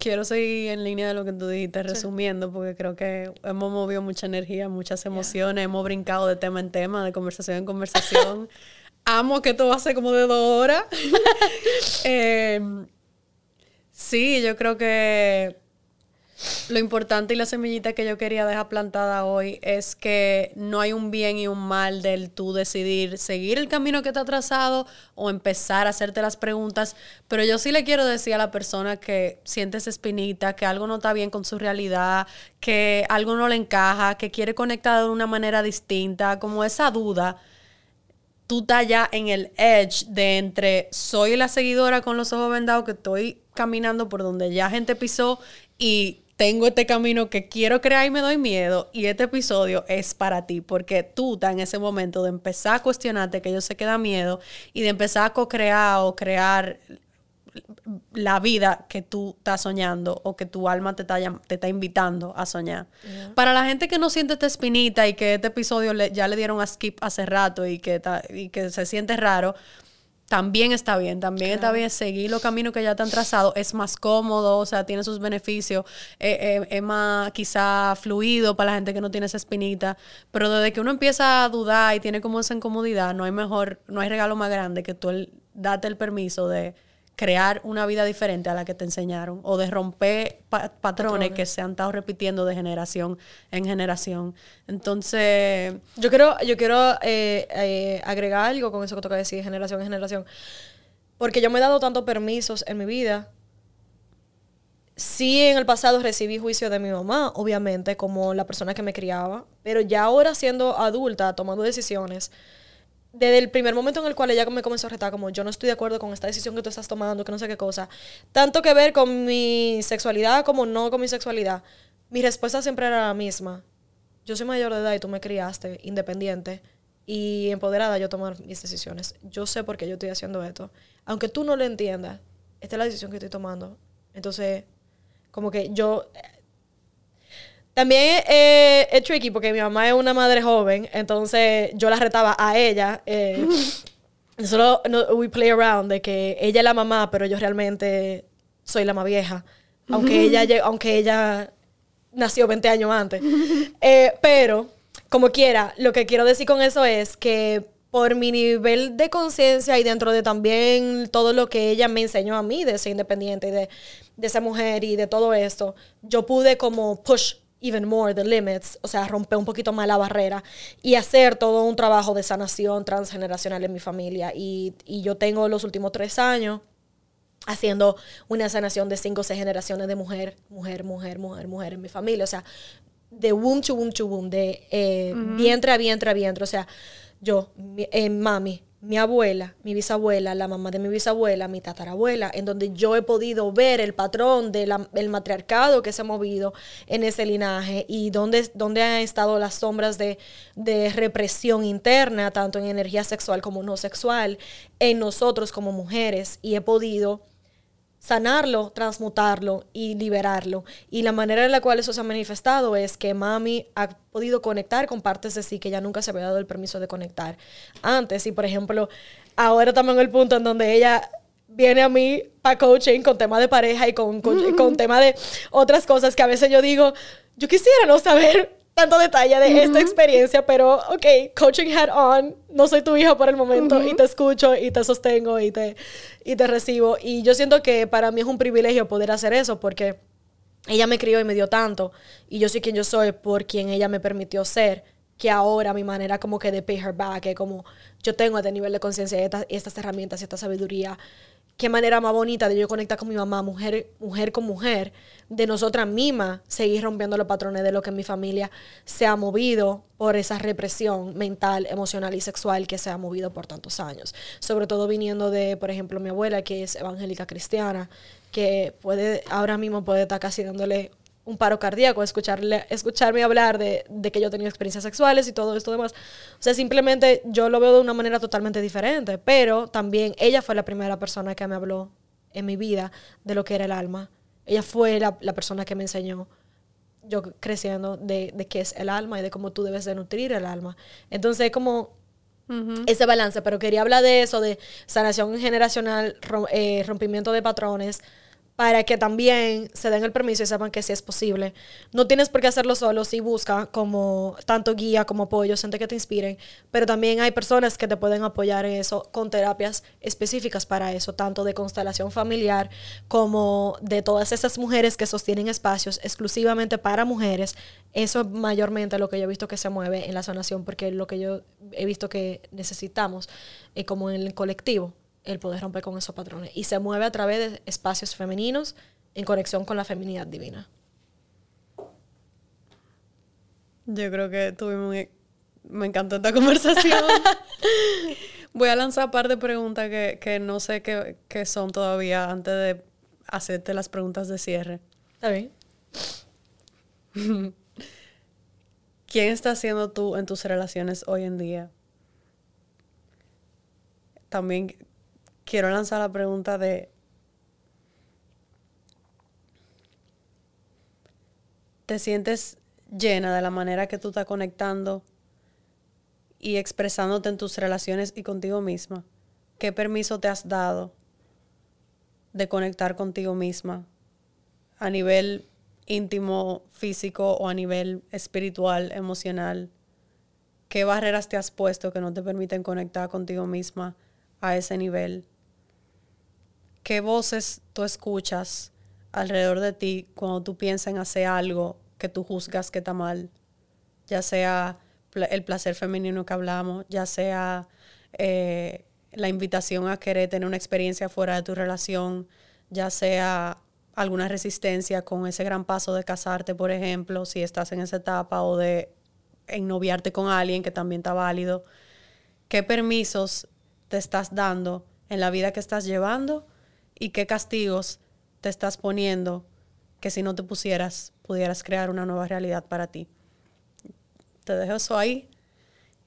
Speaker 1: Quiero seguir en línea de lo que tú dijiste, resumiendo, porque creo que hemos movido mucha energía, muchas emociones, hemos brincado de tema en tema, de conversación en conversación. Amo que todo va a ser como de dos horas. Em, sí, yo creo que lo importante y la semillita que yo quería dejar plantada hoy es que no hay un bien y un mal del tú decidir seguir el camino que te ha trazado o empezar a hacerte las preguntas. Pero yo sí le quiero decir a la persona que siente esa espinita, que algo no está bien con su realidad, que algo no le encaja, que quiere conectar de una manera distinta, como esa duda tú estás ya en el edge de entre soy la seguidora con los ojos vendados que estoy caminando por donde ya gente pisó y tengo este camino que quiero crear y me doy miedo y este episodio es para ti porque tú estás en ese momento de empezar a cuestionarte que yo sé que da miedo y de empezar a co-crear o crear la vida que tú estás soñando o que tu alma te está, te está invitando a soñar. Para la gente que no siente esta espinita y que este episodio ya le dieron a skip hace rato y que, y que se siente raro, también está bien, también está bien seguir los caminos que ya te han trazado, es más cómodo, o sea, tiene sus beneficios, eh, eh, es más quizá fluido para la gente que no tiene esa espinita, pero desde que uno empieza a dudar y tiene como esa incomodidad, no hay mejor, no hay regalo más grande que tú el, date el permiso de crear una vida diferente a la que te enseñaron o de romper patrones, que se han estado repitiendo de generación en generación. Entonces...
Speaker 2: Yo quiero, yo quiero eh, eh, agregar algo con eso que toca decir, generación en generación. Porque yo me he dado tantos permisos en mi vida. Sí, en el pasado recibí juicio de mi mamá, obviamente, como la persona que me criaba, pero ya ahora siendo adulta, tomando decisiones, desde el primer momento en el cual ella me comenzó a retar, como yo no estoy de acuerdo con esta decisión que tú estás tomando, que no sé qué cosa, tanto que ver con mi sexualidad como no con mi sexualidad, mi respuesta siempre era la misma. Yo soy mayor de edad y tú me criaste independiente y empoderada yo tomar mis decisiones. Yo sé por qué yo estoy haciendo esto. Aunque tú no lo entiendas, esta es la decisión que estoy tomando. Entonces, como que yo también eh, es tricky porque mi mamá es una madre joven, entonces yo la retaba a ella. Eh, solo we play around de que ella es la mamá, pero yo realmente soy la más vieja. Aunque ella, aunque ella nació 20 años antes. Eh, pero, como quiera, lo que quiero decir con eso es que por mi nivel de conciencia y dentro de también todo lo que ella me enseñó a mí de ser independiente y de, de ser mujer y de todo esto, yo pude como push even more the limits, o sea, romper un poquito más la barrera y hacer todo un trabajo de sanación transgeneracional en mi familia. Y, y yo tengo los últimos tres años haciendo una sanación de cinco o seis generaciones de mujer, mujer, mujer, mujer, mujer en mi familia. O sea, de womb to womb to womb, de eh, vientre a vientre a vientre. O sea, yo, eh, mami, mi abuela, mi bisabuela, la mamá de mi bisabuela, mi tatarabuela, en donde yo he podido ver el patrón del matriarcado que se ha movido en ese linaje y donde han estado las sombras de represión interna, tanto en energía sexual como no sexual, en nosotros como mujeres. Y he podido sanarlo, transmutarlo y liberarlo. Y la manera en la cual eso se ha manifestado es que mami ha podido conectar con partes de sí que ya nunca se había dado el permiso de conectar antes. Y por ejemplo, ahora también el punto en donde ella viene a mí para coaching con tema de pareja y con, con, con tema de otras cosas que a veces yo digo, yo quisiera no saber tanto detalle de esta experiencia, pero ok, coaching head on, no soy tu hija por el momento y te escucho y te sostengo y te, y te recibo. Y yo siento que para mí es un privilegio poder hacer eso porque ella me crió y me dio tanto. Y yo soy quien yo soy por quien ella me permitió ser que ahora mi manera como que de pay her back es como yo tengo este nivel de conciencia y estas, estas herramientas y esta sabiduría qué manera más bonita de yo conectar con mi mamá, mujer, mujer con mujer, de nosotras mismas seguir rompiendo los patrones de lo que mi familia se ha movido por esa represión mental, emocional y sexual que se ha movido por tantos años. Sobre todo viniendo de, por ejemplo, mi abuela, que es evangélica cristiana, que puede, ahora mismo puede estar casi dándole un paro cardíaco, escucharle, escucharme hablar de, de, que yo he tenido experiencias sexuales y todo esto demás. O sea, simplemente yo lo veo de una manera totalmente diferente, pero también ella fue la primera persona que me habló en mi vida de lo que era el alma. Ella fue la, la persona que me enseñó, yo creciendo, de, de, qué es el alma y de cómo tú debes de nutrir el alma. Entonces, como ese balance, pero quería hablar de eso, de sanación generacional, eh, rompimiento de patrones, para que también se den el permiso y sepan que sí es posible. No tienes por qué hacerlo solo, si busca como tanto guía como apoyo, gente que te inspiren, pero también hay personas que te pueden apoyar en eso con terapias específicas para eso, tanto de constelación familiar como de todas esas mujeres que sostienen espacios exclusivamente para mujeres. Eso es mayormente lo que yo he visto que se mueve en la sanación, porque lo que yo he visto que necesitamos, es como en el colectivo, el poder romper con esos patrones. Y se mueve a través de espacios femeninos en conexión con la feminidad divina.
Speaker 1: Yo creo que tuvimos... Me encantó esta conversación. Voy a lanzar un par de preguntas que, que no sé qué, qué, son todavía antes de hacerte las preguntas de cierre.
Speaker 2: Está bien.
Speaker 1: ¿Quién estás siendo tú en tus relaciones hoy en día? También quiero lanzar la pregunta de, ¿te sientes llena de la manera que tú estás conectando y expresándote en tus relaciones y contigo misma? ¿Qué permiso te has dado de conectar contigo misma a nivel íntimo, físico o a nivel espiritual, emocional? ¿Qué barreras te has puesto que no te permiten conectar contigo misma a ese nivel? ¿Qué voces tú escuchas alrededor de ti cuando tú piensas en hacer algo que tú juzgas que está mal? Ya sea el placer femenino que hablamos, ya sea eh, la invitación a querer tener una experiencia fuera de tu relación, ya sea alguna resistencia con ese gran paso de casarte, por ejemplo, si estás en esa etapa, o de ennoviarte con alguien que también está válido. ¿Qué permisos te estás dando en la vida que estás llevando y qué castigos te estás poniendo que si no te pusieras pudieras crear una nueva realidad para ti. Te dejo eso ahí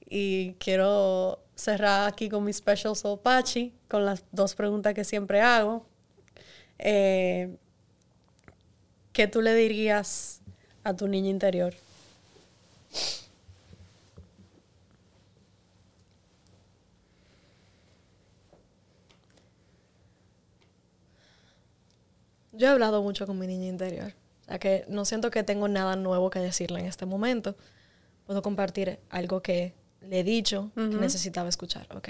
Speaker 1: y quiero cerrar aquí con mi special soul Pachi, con las dos preguntas que siempre hago. Eh, ¿Qué tú le dirías a tu niña interior?
Speaker 2: Yo he hablado mucho con mi niña interior. O sea que no siento que tengo nada nuevo que decirle en este momento. Puedo compartir algo que le he dicho que necesitaba escuchar. Ok.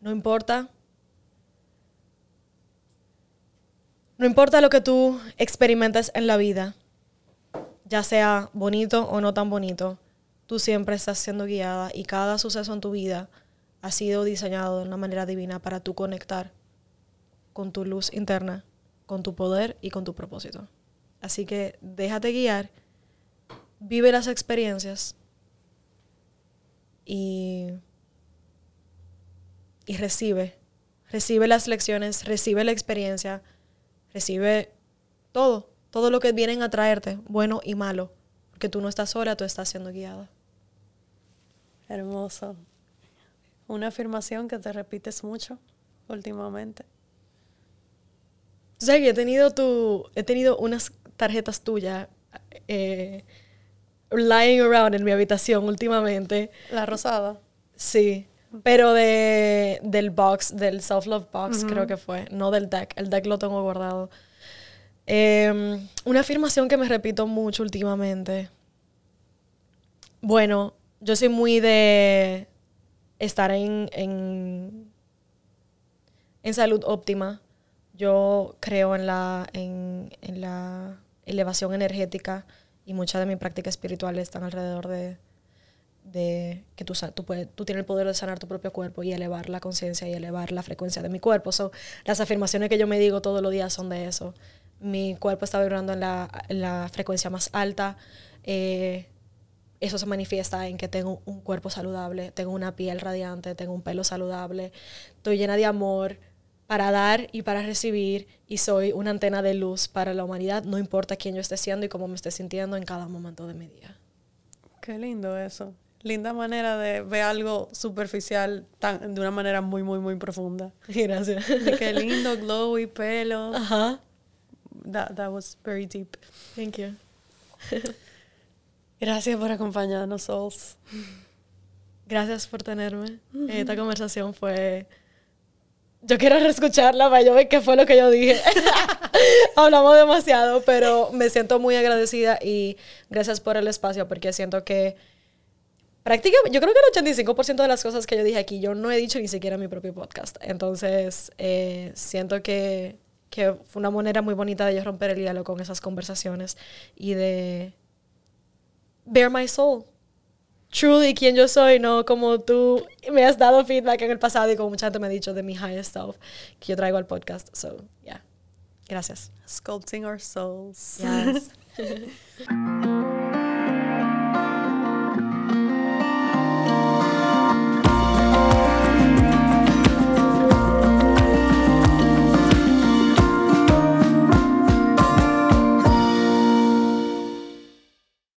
Speaker 2: No importa. No importa lo que tú experimentes en la vida, ya sea bonito o no tan bonito tú siempre estás siendo guiada y cada suceso en tu vida ha sido diseñado de una manera divina para tú conectar con tu luz interna, con tu poder y con tu propósito. Así que déjate guiar, vive las experiencias y, y recibe. Recibe las lecciones, recibe la experiencia, recibe todo, todo lo que vienen a traerte, bueno y malo, porque tú no estás sola, tú estás siendo guiada.
Speaker 1: Hermoso. Una afirmación que te repites mucho últimamente.
Speaker 2: O sea, que he tenido tu, he tenido unas tarjetas tuyas eh, lying around en mi habitación últimamente.
Speaker 1: La rosada.
Speaker 2: Sí. Pero de, del box, del self-love box, creo que fue. No del deck. El deck lo tengo guardado. Em, una afirmación que me repito mucho últimamente. Bueno, yo soy muy de estar en, en, salud óptima. Yo creo en la, en, la elevación energética y muchas de mis prácticas espirituales están alrededor de, de que tú, tú, puedes, tú tienes el poder de sanar tu propio cuerpo y elevar la conciencia y elevar la frecuencia de mi cuerpo. So, las afirmaciones que yo me digo todos los días son de eso. Mi cuerpo está vibrando en la, la frecuencia más alta. Eh, eso se manifiesta en que tengo un cuerpo saludable, tengo una piel radiante, tengo un pelo saludable, estoy llena de amor para dar y para recibir y soy una antena de luz para la humanidad, no importa quién yo esté siendo y cómo me esté sintiendo en cada momento de mi día.
Speaker 1: Qué lindo eso. Linda manera de ver algo superficial tan, de una manera muy, muy, muy profunda.
Speaker 2: Gracias.
Speaker 1: qué lindo, glowy pelo.
Speaker 2: Ajá.
Speaker 1: That, that was very deep.
Speaker 2: Thank you.
Speaker 1: Gracias por acompañarnos, Souls.
Speaker 2: Gracias por tenerme. Esta conversación fue... Yo quiero reescucharla para yo ver qué fue lo que yo dije. Hablamos demasiado, pero me siento muy agradecida y gracias por el espacio porque siento que prácticamente, yo creo que el 85% de las cosas que yo dije aquí yo no he dicho ni siquiera en mi propio podcast. Entonces, eh, siento que, que fue una manera muy bonita de yo romper el hielo con esas conversaciones y de bare my soul truly quién yo soy, no como tú me has dado feedback en el pasado y como mucha gente me ha dicho de mi highest self que yo traigo al podcast. So, yeah. Gracias.
Speaker 1: Sculpting our souls.
Speaker 2: Yes.